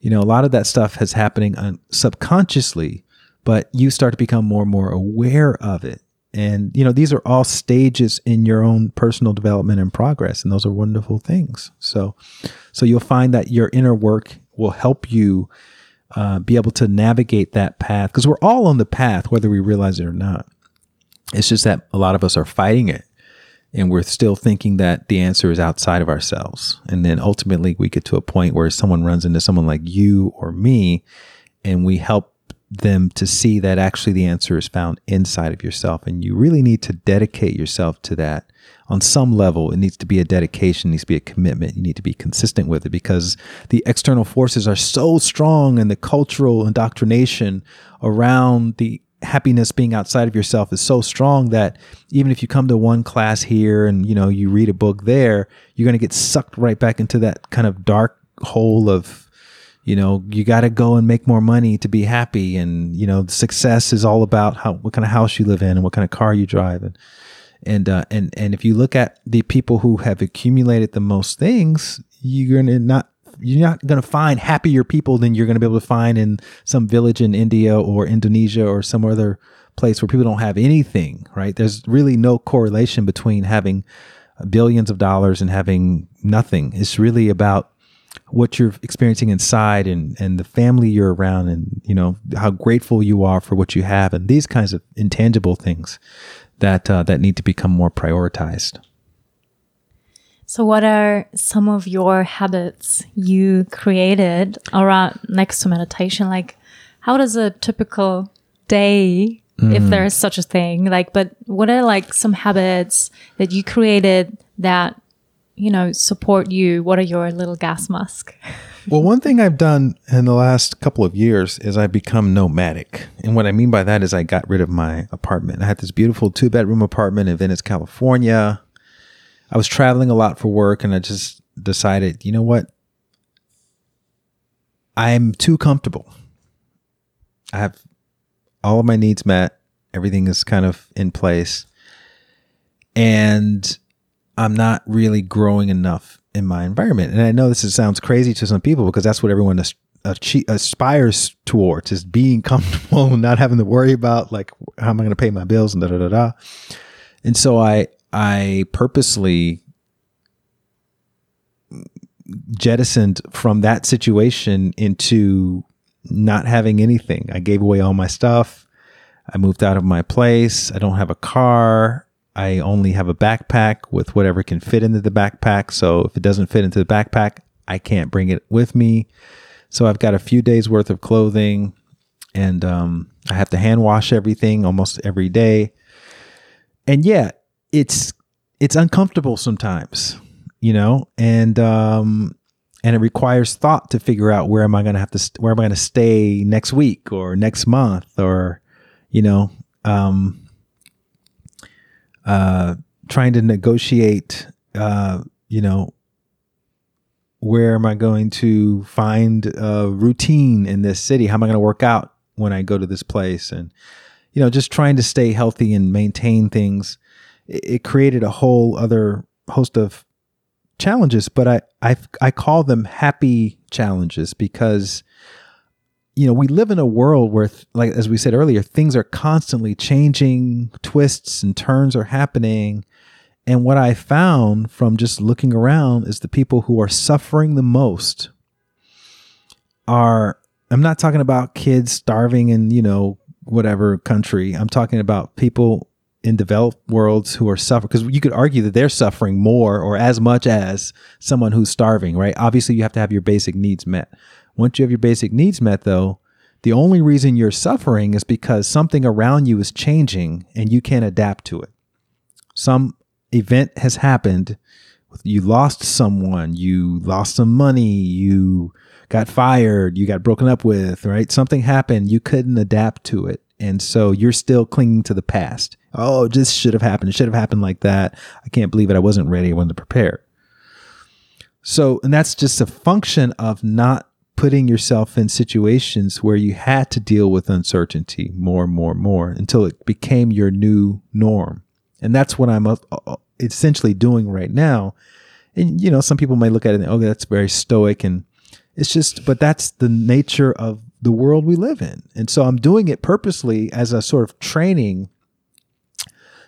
You know, a lot of that stuff is happening subconsciously, but you start to become more and more aware of it. And, you know, these are all stages in your own personal development and progress. And those are wonderful things. So, so you'll find that your inner work will help you uh, be able to navigate that path because we're all on the path, whether we realize it or not. It's just that a lot of us are fighting it and we're still thinking that the answer is outside of ourselves. And then ultimately we get to a point where someone runs into someone like you or me and we help them to see that actually the answer is found inside of yourself. And you really need to dedicate yourself to that on some level, it needs to be a dedication, needs to be a commitment. You need to be consistent with it because the external forces are so strong and the cultural indoctrination around the happiness being outside of yourself is so strong that even if you come to one class here and you know you read a book there you're going to get sucked right back into that kind of dark hole of you know you got to go and make more money to be happy and you know success is all about how what kind of house you live in and what kind of car you drive and and uh, and and if you look at the people who have accumulated the most things, you're gonna not you're not going to find happier people than you're going to be able to find in some village in India or Indonesia or some other place where people don't have anything, right? There's really no correlation between having billions of dollars and having nothing. It's really about what you're experiencing inside and, and the family you're around and, you know, how grateful you are for what you have and these kinds of intangible things that uh, that need to become more prioritized. So, what are some of your habits you created around next to meditation? Like, how does a typical day if there is such a thing. Like, but what are like some habits that you created that, you know, support you? What are your little gas mask? Well, one thing I've done in the last couple of years is I've become nomadic. And what I mean by that is I got rid of my apartment. I had this beautiful two bedroom apartment in Venice, California. I was traveling a lot for work and I just decided, you know what? I'm too comfortable. I have all of my needs met. Everything is kind of in place. And I'm not really growing enough in my environment. And I know this is, sounds crazy to some people because that's what everyone achi- aspires towards is being comfortable, and not having to worry about like how am I going to pay my bills and da da da da. And so I I purposely jettisoned from that situation into not having anything. I gave away all my stuff. I moved out of my place. I don't have a car. I only have a backpack with whatever can fit into the backpack. So if it doesn't fit into the backpack, I can't bring it with me. So I've got a few days worth of clothing and um, I have to hand wash everything almost every day. And yeah, it's it's uncomfortable sometimes, you know, and um, and it requires thought to figure out where am I going to have to st- where am I going to stay next week or next month or you know um, uh, trying to negotiate, uh, you know, where am I going to find a routine in this city? How am I going to work out when I go to this place? And, you know, just trying to stay healthy and maintain things. It, it created a whole other host of challenges, but I, I, I call them happy challenges because, you know, we live in a world where, like, as we said earlier, things are constantly changing, twists and turns are happening. And what I found from just looking around is the people who are suffering the most are, I'm not talking about kids starving in, you know, whatever country. I'm talking about people in developed worlds who are suffering because you could argue that they're suffering more or as much as someone who's starving, right? Obviously, you have to have your basic needs met. Once you have your basic needs met, though, the only reason you're suffering is because something around you is changing and you can't adapt to it. Some event has happened. You lost someone, you lost some money, you got fired, you got broken up with, right? Something happened, you couldn't adapt to it. And so you're still clinging to the past. Oh, this should have happened. It should have happened like that. I can't believe it. I wasn't ready. I wasn't prepared. So, and that's just a function of not putting yourself in situations where you had to deal with uncertainty more and more and more until it became your new norm. And that's what I'm uh, uh, essentially doing right now. And, you know, some people may look at it and, oh, that's very stoic. And it's just, but that's the nature of the world we live in. And so I'm doing it purposely as a sort of training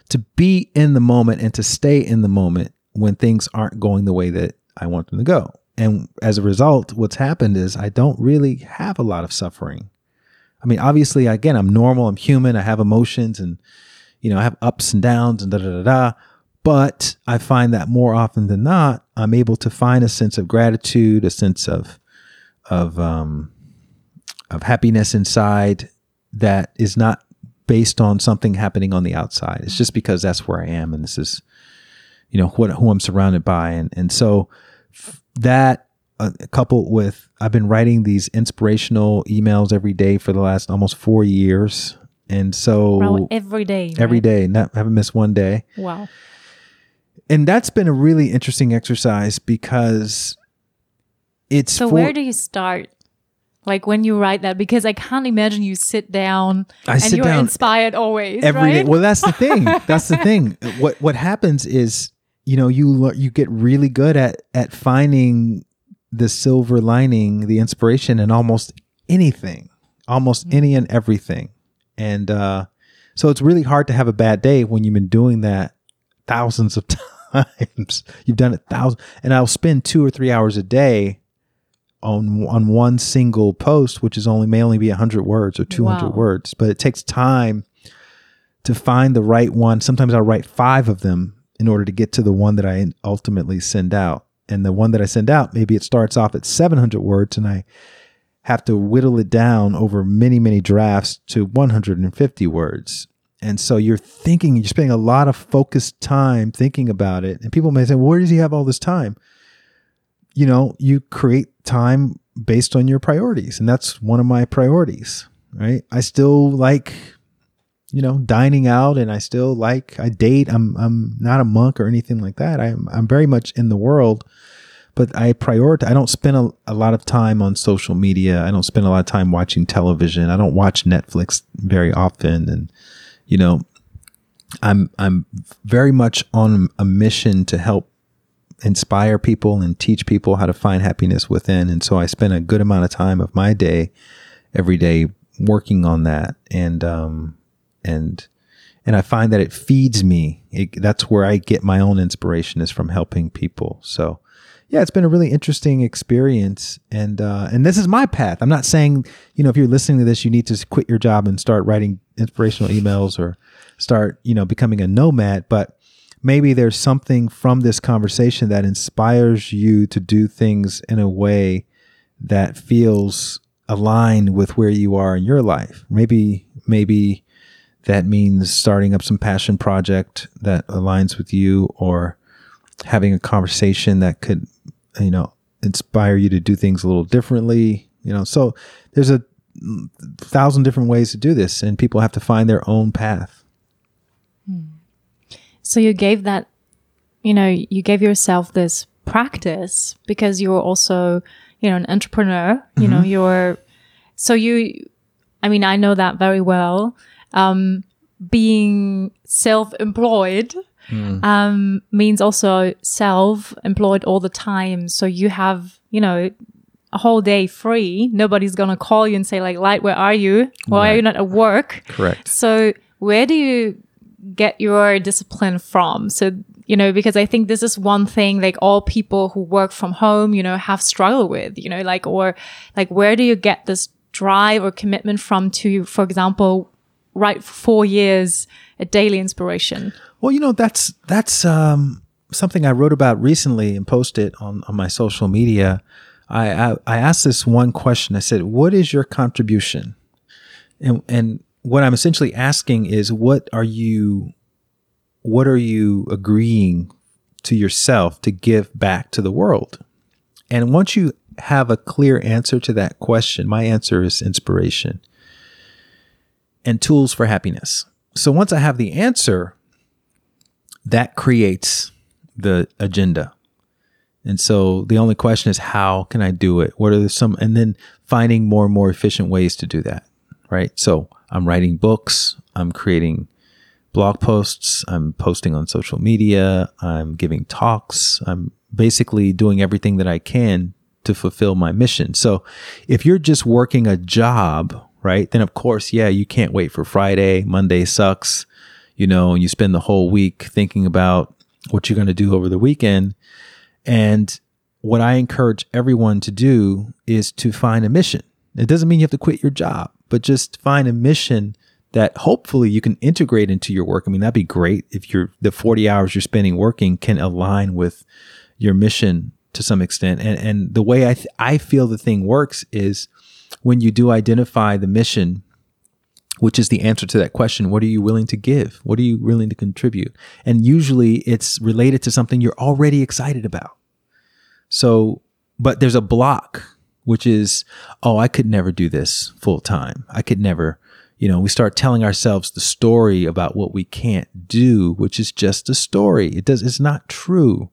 to be in the moment and to stay in the moment when things aren't going the way that I want them to go. And as a result, what's happened is I don't really have a lot of suffering. I mean, obviously, again, I'm normal, I'm human, I have emotions and, you know, I have ups and downs and da da da da. But I find that more often than not, I'm able to find a sense of gratitude, a sense of, of, um, of happiness inside that is not based on something happening on the outside. It's just because that's where I am and this is, you know, what, who I'm surrounded by. And, and so that uh, coupled with, I've been writing these inspirational emails every day for the last almost four years. And so Wow, every day. every right? day, not haven't missed one day. Wow. And that's been a really interesting exercise because it's So for- where do you start? Like when you write that, because I can't imagine you sit down I and sit you're down inspired always. every day. right? Well, that's the thing. That's the thing. What what happens is, you know, you you get really good at at finding the silver lining, the inspiration in almost anything, almost any and everything. And uh, so it's really hard to have a bad day when you've been doing that thousands of times. You've done it thousands, and I'll spend two or three hours a day on on one single post, which is only may only be hundred words or two hundred Wow. words, but it takes time to find the right one. Sometimes I'll write five of them in order to get to the one that I ultimately send out. And the one that I send out, maybe it starts off at 700 words and I have to whittle it down over many, many drafts to 150 words. And so you're thinking, you're spending a lot of focused time thinking about it. And people may say, well, where does he have all this time? You know, you create time based on your priorities. And that's one of my priorities, right? I still like, you know, dining out and I still like, I date. I'm, I'm not a monk or anything like that. I'm, I'm very much in the world but I prioritize. I don't spend a, a, lot of time on social media. I don't spend a lot of time watching television. I don't watch Netflix very often, and you know, I'm I'm very much on a mission to help inspire people and teach people how to find happiness within. And so I spend a good amount of time of my day every day working on that, and um, and and I find that it feeds me. It, that's where I get my own inspiration is from helping people. So yeah, it's been a really interesting experience, and uh, and this is my path. I'm not saying you know if you're listening to this, you need to quit your job and start writing inspirational emails or start you know becoming a nomad, but maybe there's something from this conversation that inspires you to do things in a way that feels aligned with where you are in your life. Maybe maybe that means starting up some passion project that aligns with you or having a conversation that could you know, inspire you to do things a little differently. You know, so there's a thousand different ways to do this, and people have to find their own path. Hmm. So you gave that, you know, you gave yourself this practice because you're also, you know, an entrepreneur. You mm-hmm. know, you're so you. I mean, I know that very well. Um, being self-employed mm. um, means also self-employed all the time. So you have, you know, a whole day free. Nobody's gonna call you and say like, "Light, where are you? Why right. are you not at work?" Correct. So where do you get your discipline from? So you know, because I think this is one thing like all people who work from home, you know, have struggled with, you know, like, or like, where do you get this drive or commitment from to, for example, write for four years a daily inspiration? Well, you know, that's that's um, something I wrote about recently and posted on, on my social media. I, I, I asked this one question. I said, "What is your contribution?" And and what I'm essentially asking is, what are you, what are you agreeing to yourself to give back to the world? And once you have a clear answer to that question, my answer is inspiration and tools for happiness. So once I have the answer, that creates the agenda. And so the only question is how can I do it? What are some and then finding more and more efficient ways to do that. Right. So I'm writing books, I'm creating blog posts, I'm posting on social media, I'm giving talks, I'm basically doing everything that I can to fulfill my mission. So if you're just working a job, right, then of course, yeah, you can't wait for Friday. Monday sucks you know, and you spend the whole week thinking about what you're going to do over the weekend. And what I encourage everyone to do is to find a mission. It doesn't mean you have to quit your job, but just find a mission that hopefully you can integrate into your work. I mean, that'd be great if you're the 40 hours you're spending working can align with your mission to some extent. And and the way I th- I feel the thing works is when you do identify the mission which is the answer to that question. What are you willing to give? What are you willing to contribute? And usually it's related to something you're already excited about. So, but there's a block, which is, oh, I could never do this full time. I could never, you know, we start telling ourselves the story about what we can't do, which is just a story. It does, it's not true.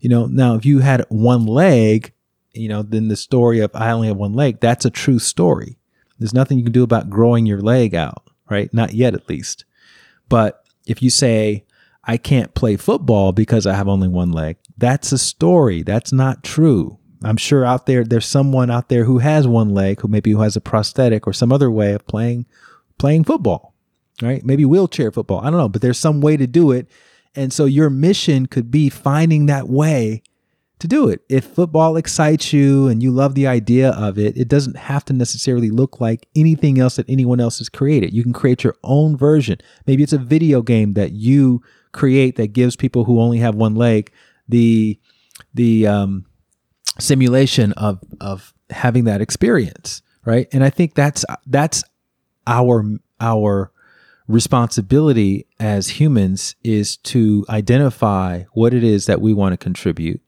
You know, now if you had one leg, you know, then the story of I only have one leg, that's a true story. There's nothing you can do about growing your leg out, right? Not yet, at least. But if you say, I can't play football because I have only one leg, that's a story. That's not true. I'm sure out there, there's someone out there who has one leg, who maybe who has a prosthetic or some other way of playing, playing football, right? Maybe wheelchair football. I don't know, but there's some way to do it. And so your mission could be finding that way to do it. If football excites you and you love the idea of it, it doesn't have to necessarily look like anything else that anyone else has created. You can create your own version. Maybe it's a video game that you create that gives people who only have one leg the the um, simulation of of having that experience, right? And I think that's that's our our responsibility as humans is to identify what it is that we want to contribute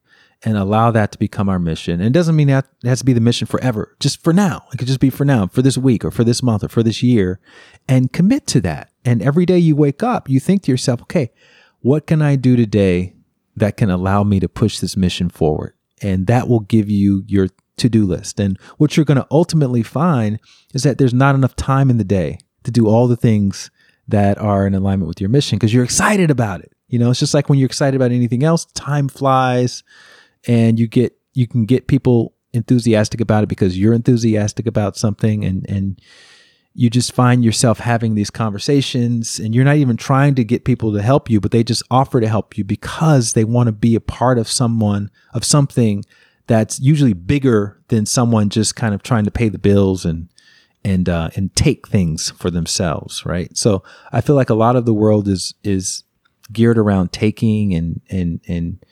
and allow that to become our mission. And it doesn't mean that it has to be the mission forever, just for now. It could just be for now, for this week or for this month or for this year, and commit to that. And every day you wake up, you think to yourself, okay, what can I do today that can allow me to push this mission forward? And that will give you your to do list. And what you're going to ultimately find is that there's not enough time in the day to do all the things that are in alignment with your mission because you're excited about it. You know, it's just like when you're excited about anything else, time flies and you get you can get people enthusiastic about it because you're enthusiastic about something and and you just find yourself having these conversations and you're not even trying to get people to help you but they just offer to help you because they want to be a part of someone of something that's usually bigger than someone just kind of trying to pay the bills and and uh, and take things for themselves right? So i feel like a lot of the world is is geared around taking and and and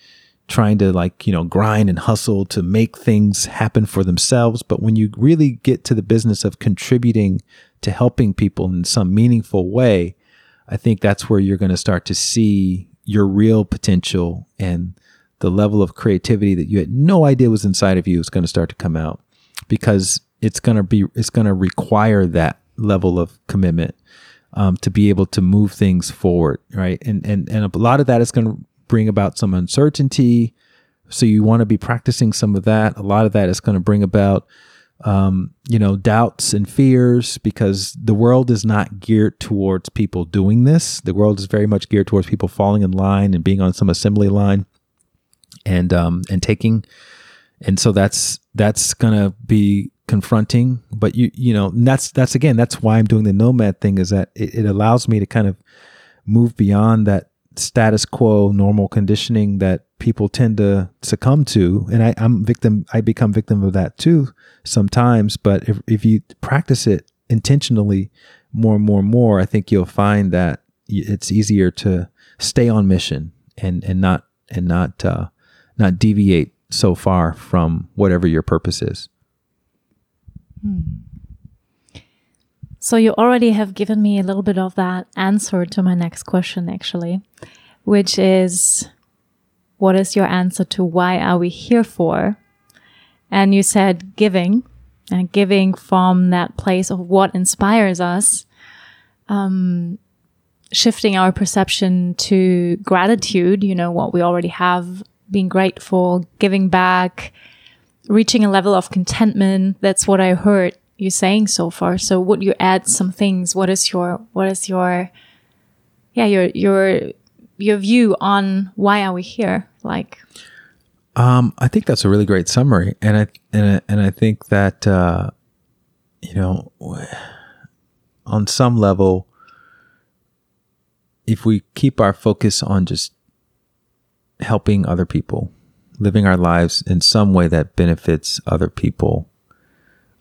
trying to like, you know, grind and hustle to make things happen for themselves. But when you really get to the business of contributing to helping people in some meaningful way, I think that's where you're going to start to see your real potential and the level of creativity that you had no idea was inside of you is going to start to come out because it's going to be, it's going to require that level of commitment um, to be able to move things forward, right? And and and a lot of that is going to bring about some uncertainty. So you want to be practicing some of that. A lot of that is going to bring about, um, you know, doubts and fears because the world is not geared towards people doing this. The world is very much geared towards people falling in line and being on some assembly line and um, and taking. And so that's that's going to be confronting. But you you know that's that's again that's why I'm doing the nomad thing is that it, it allows me to kind of move beyond that status quo normal conditioning that people tend to succumb to. And I, i'm victim i become victim of that too sometimes. But if, if you practice it intentionally more and more and more i think you'll find that it's easier to stay on mission and and not and not uh, not deviate so far from whatever your purpose is. Hmm. So you already have given me a little bit of that answer to my next question, actually, which is what is your answer to why are we here for? And you said giving and giving from that place of what inspires us, um, shifting our perception to gratitude, you know, what we already have, being grateful, giving back, reaching a level of contentment. That's what I heard you saying so far. So would you add some things? What is your what is your yeah your your your view on why are we here? Like, um, I think that's a really great summary, and I and I, and I think that uh, you know, on some level, if we keep our focus on just helping other people, living our lives in some way that benefits other people,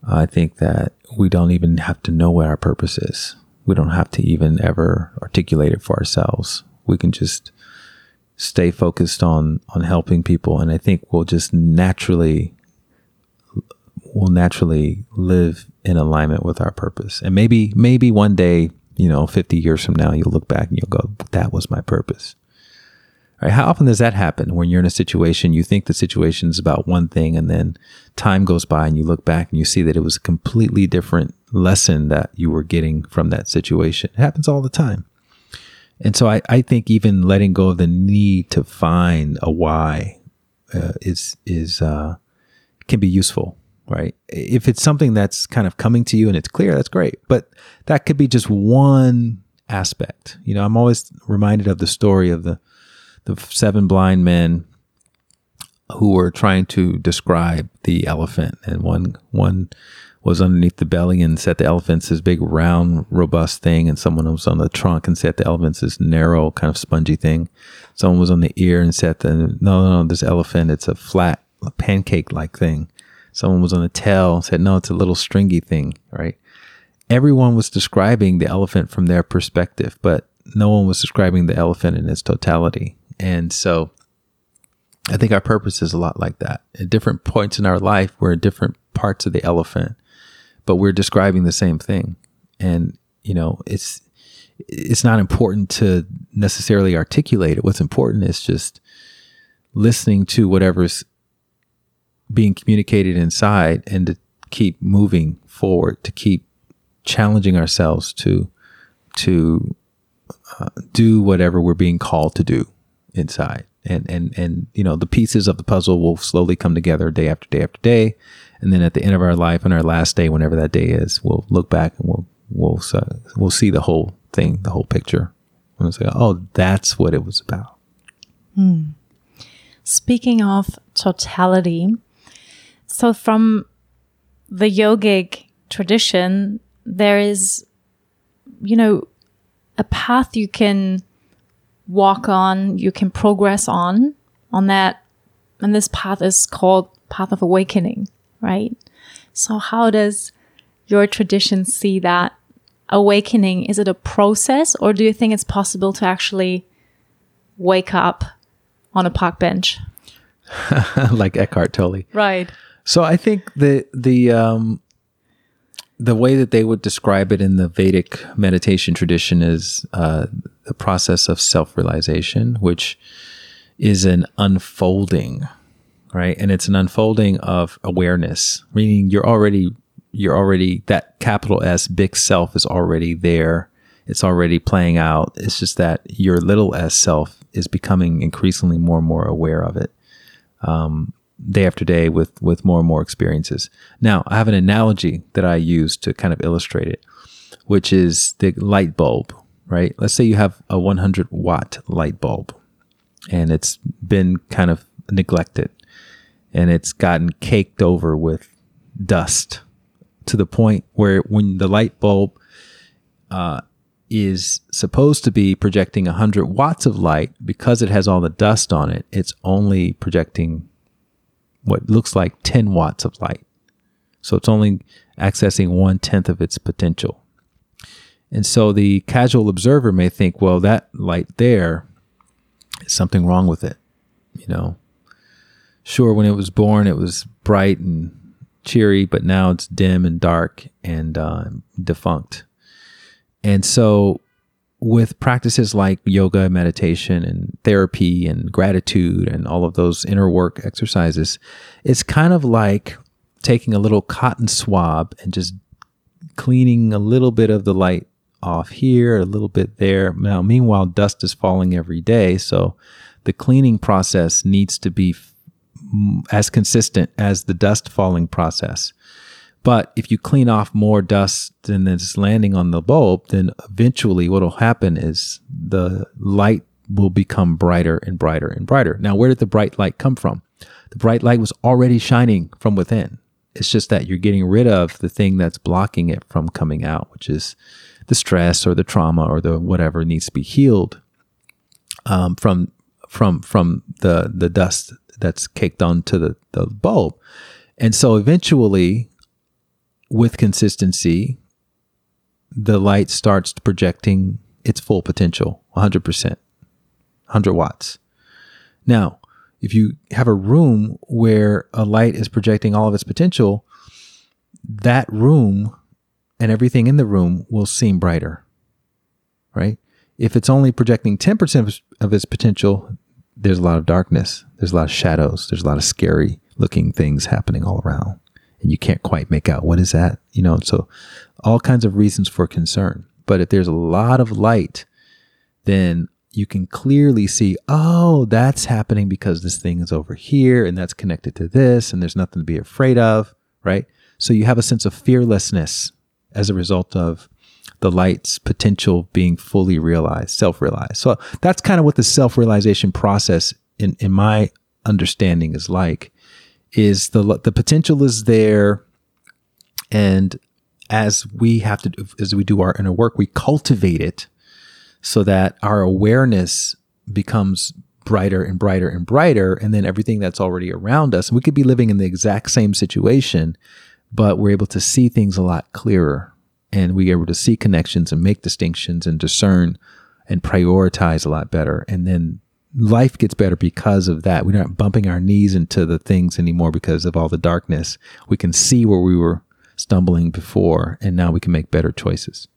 I think that we don't even have to know what our purpose is. We don't have to even ever articulate it for ourselves. We can just stay focused on on helping people and I think we'll just naturally we'll naturally live in alignment with our purpose. And maybe maybe one day, you know, 50 years from now you'll look back and you'll go that was my purpose. Right? How often does that happen when you're in a situation, you think the situation is about one thing, and then time goes by and you look back and you see that it was a completely different lesson that you were getting from that situation? It happens all the time. And so I, I think even letting go of the need to find a why uh, is, is, uh, can be useful, right? If it's something that's kind of coming to you and it's clear, that's great. But that could be just one aspect. You know, I'm always reminded of the story of the the seven blind men who were trying to describe the elephant, and one one was underneath the belly and said the elephant's this big round robust thing. And someone was on the trunk and said the elephant's this narrow kind of spongy thing. Someone was on the ear and said the no no, no this elephant it's a flat pancake like thing. Someone was on the tail and said no it's a little stringy thing right? Everyone was describing the elephant from their perspective but no one was describing the elephant in its totality and so I think our purpose is a lot like that. At different points in our life, we're in different parts of the elephant, but we're describing the same thing. And, you know, it's, it's not important to necessarily articulate it. What's important is just listening to whatever's being communicated inside and to keep moving forward, to keep challenging ourselves to to uh, do whatever we're being called to do inside. And and and you know the pieces of the puzzle will slowly come together day after day after day, and then at the end of our life, on our last day, whenever that day is, we'll look back and we'll we'll we'll see the whole thing, the whole picture, and we'll say, "Oh, that's what it was about." Hmm. Speaking of totality, so from the yogic tradition, there is, you know, a path you can walk on, you can progress on, on that. And this path is called path of awakening, right? So how does your tradition see that awakening? Is it a process or do you think it's possible to actually wake up on a park bench? like Eckhart Tolle. Right. So I think the the um, the way that they would describe it in the Vedic meditation tradition is uh, the process of self realization, which is an unfolding, right? And it's an unfolding of awareness, meaning you're already you're already that capital S big self is already there. It's already playing out. It's just that your little s self is becoming increasingly more and more aware of it. Um, day after day with with more and more experiences. Now, I have an analogy that I use to kind of illustrate it, which is the light bulb, right? Let's say you have a 100 watt light bulb and it's been kind of neglected and it's gotten caked over with dust to the point where when the light bulb uh, is supposed to be projecting 100 watts of light because it has all the dust on it it's only projecting what looks like 10 watts of light. So it's only accessing one tenth of its potential. And so the casual observer may think, well, that light there is something wrong with it. You know, sure, when it was born, it was bright and cheery, but now it's dim and dark and uh, defunct. And so with practices like yoga, meditation, and therapy, and gratitude, and all of those inner work exercises, it's kind of like taking a little cotton swab and just cleaning a little bit of the light off here, a little bit there. Now, meanwhile, dust is falling every day. So the cleaning process needs to be f- as consistent as the dust falling process. But if you clean off more dust than is landing on the bulb, then eventually what will happen is the light will become brighter and brighter and brighter. Now, where did the bright light come from? The bright light was already shining from within. It's just that you're getting rid of the thing that's blocking it from coming out, which is the stress or the trauma or the whatever needs to be healed um, from from from the the dust that's caked onto the, the bulb. And so eventually with consistency, the light starts projecting its full potential 100%, 100 watts. Now, if you have a room where a light is projecting all of its potential, that room and everything in the room will seem brighter, right? If it's only projecting 10% of its potential, there's a lot of darkness, there's a lot of shadows, there's a lot of scary looking things happening all around and you can't quite make out what is that, you know. So, all kinds of reasons for concern. But if there's a lot of light, then you can clearly see, oh, that's happening because this thing is over here and that's connected to this, and there's nothing to be afraid of, right? So you have a sense of fearlessness as a result of the light's potential being fully realized, self realized. So that's kind of what the self realization process, in, in my understanding, is like is the the potential is there, and as we have to as we do our inner work, we cultivate it so that our awareness becomes brighter and brighter and brighter, and then everything that's already around us. And we could be living in the exact same situation, but we're able to see things a lot clearer, and we're able to see connections and make distinctions and discern and prioritize a lot better. And then life gets better because of that. We're not bumping our knees into the things anymore because of all the darkness. We can see where we were stumbling before, and now we can make better choices.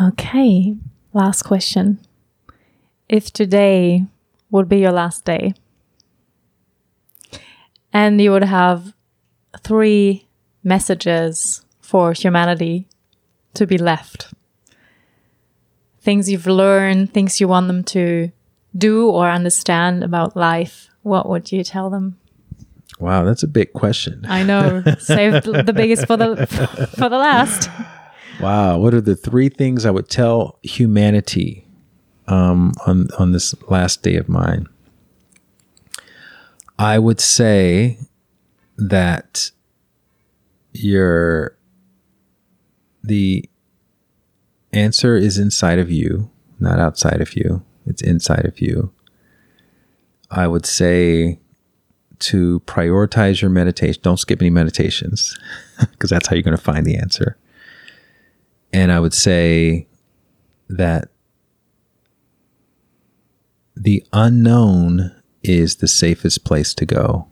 Okay, last question. If today would be your last day, and you would have three messages for humanity to be left, things you've learned, things you want them to do or understand about life, what would you tell them? Wow, that's a big question. I know. Saved the biggest for the for the last. Wow, what are the three things I would tell humanity um, on on this last day of mine? I would say that your the answer is inside of you, not outside of you. It's inside of you. I would say to prioritize your meditation. Don't skip any meditations because that's how you're going to find the answer. And I would say that the unknown is the safest place to go,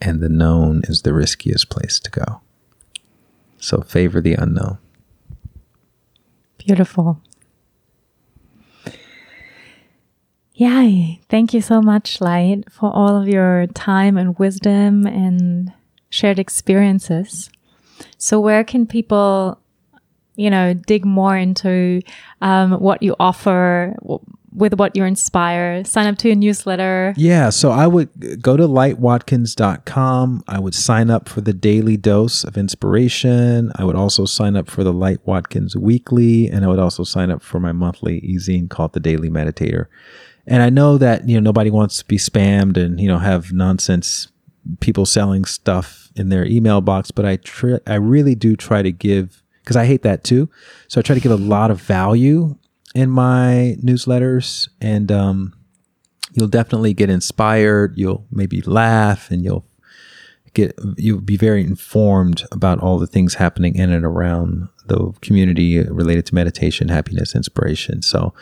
and the known is the riskiest place to go. So favor the unknown. Beautiful. Yeah, thank you so much, Light, for all of your time and wisdom and shared experiences. So, where can people, you know, dig more into um, what you offer, with what you inspire? Sign up to a newsletter. Yeah, so I would go to lightwatkins.com. I would sign up for the daily dose of inspiration. I would also sign up for the Light Watkins weekly, and I would also sign up for my monthly e-zine called the Daily Meditator. And I know that, you know, nobody wants to be spammed and, you know, have nonsense people selling stuff in their email box, but I tr- I really do try to give because I hate that too. So I try to give a lot of value in my newsletters and um, you'll definitely get inspired, you'll maybe laugh and you'll get you'll be very informed about all the things happening in and around the community related to meditation, happiness, inspiration. So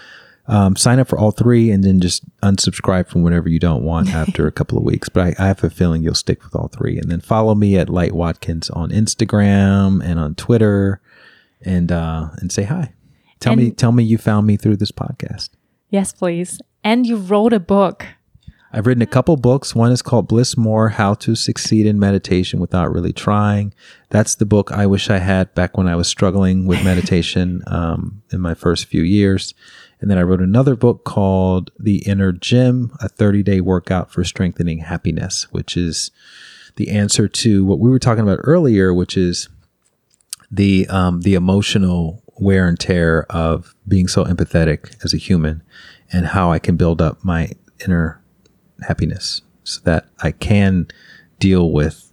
um, sign up for all three and then just unsubscribe from whatever you don't want after a couple of weeks. But I, I, have a feeling you'll stick with all three. And then follow me at Light Watkins on Instagram and on Twitter and uh, and say hi. Tell and me tell me you found me through this podcast. Yes, please. And you wrote a book. I've written a couple books. One is called Bliss More How to Succeed in Meditation Without Really Trying. That's the book I wish I had back when I was struggling with meditation um, in my first few years. And then I wrote another book called The Inner Gym, a 30 day workout for strengthening happiness, which is the answer to what we were talking about earlier, which is the, um, the emotional wear and tear of being so empathetic as a human and how I can build up my inner happiness so that I can deal with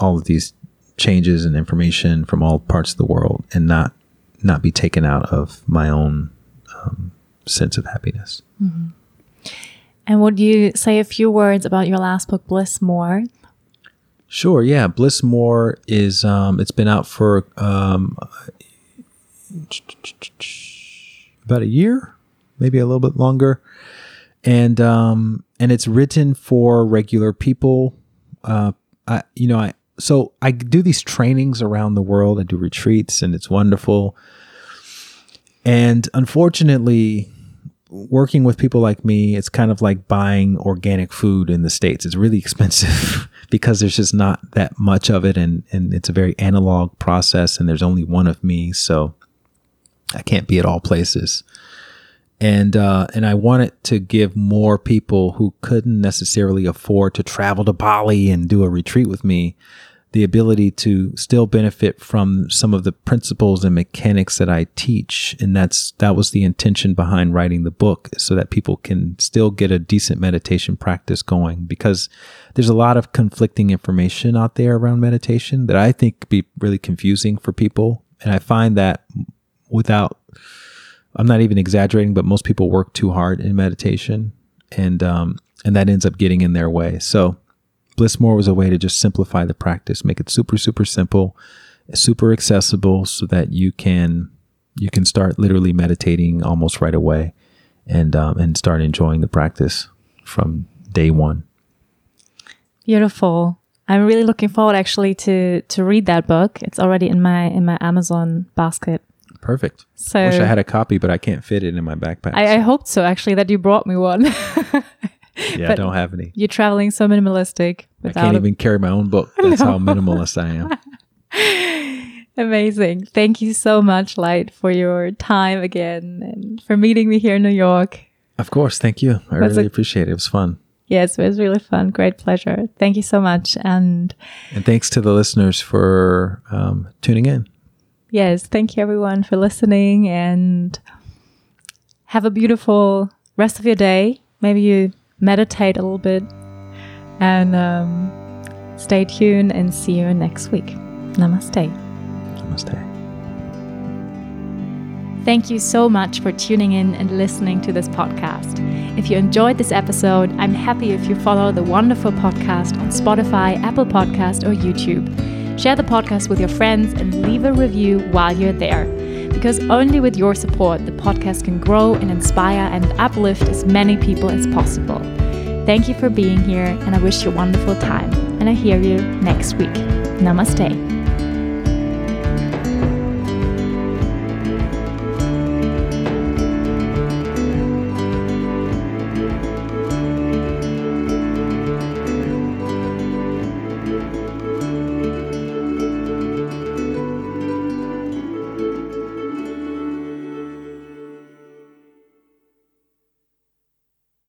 all of these changes and information from all parts of the world and not not be taken out of my own um, sense of happiness. Mm-hmm. And would you say a few words about your last book, Bliss More? Sure. Yeah, Bliss More is um, it's been out for um, about a year, maybe a little bit longer, and um, and it's written for regular people. Uh, I you know I so I do these trainings around the world. I do retreats, and it's wonderful. And unfortunately, working with people like me, it's kind of like buying organic food in the States. It's really expensive because there's just not that much of it and, and it's a very analog process and there's only one of me. So I can't be at all places. And uh, and I wanted to give more people who couldn't necessarily afford to travel to Bali and do a retreat with me the ability to still benefit from some of the principles and mechanics that I teach. And that's, that was the intention behind writing the book so that people can still get a decent meditation practice going because there's a lot of conflicting information out there around meditation that I think be really confusing for people. And I find that without, I'm not even exaggerating, but most people work too hard in meditation and, um, and that ends up getting in their way. So Blissmore was a way to just simplify the practice, make it super, super simple, super accessible so that you can you can start literally meditating almost right away and um, and start enjoying the practice from day one. Beautiful. I'm really looking forward actually to to read that book. It's already in my in my Amazon basket. Perfect. So Wish I had a copy, but I can't fit it in my backpack. I, I hoped so actually that you brought me one. yeah, I don't have any. You're traveling so minimalistic I can't a- even carry my own book. That's how minimalist I am. Amazing. Thank you so much, Light, for your time again and for meeting me here in New York. Of course. Thank you. I That's really a- appreciate it. It was fun. Yes, it was really fun. Great pleasure. Thank you so much. And And thanks to the listeners for um, tuning in. Yes, thank you everyone for listening and have a beautiful rest of your day. Maybe you meditate a little bit and um, stay tuned and see you next week. Namaste. Namaste. Thank you so much for tuning in and listening to this podcast. If you enjoyed this episode, I'm happy if you follow the wonderful podcast on Spotify, Apple Podcast, or YouTube. Share the podcast with your friends and leave a review while you're there. Because only with your support, the podcast can grow and inspire and uplift as many people as possible. Thank you for being here, and I wish you a wonderful time. And I hear you next week. Namaste.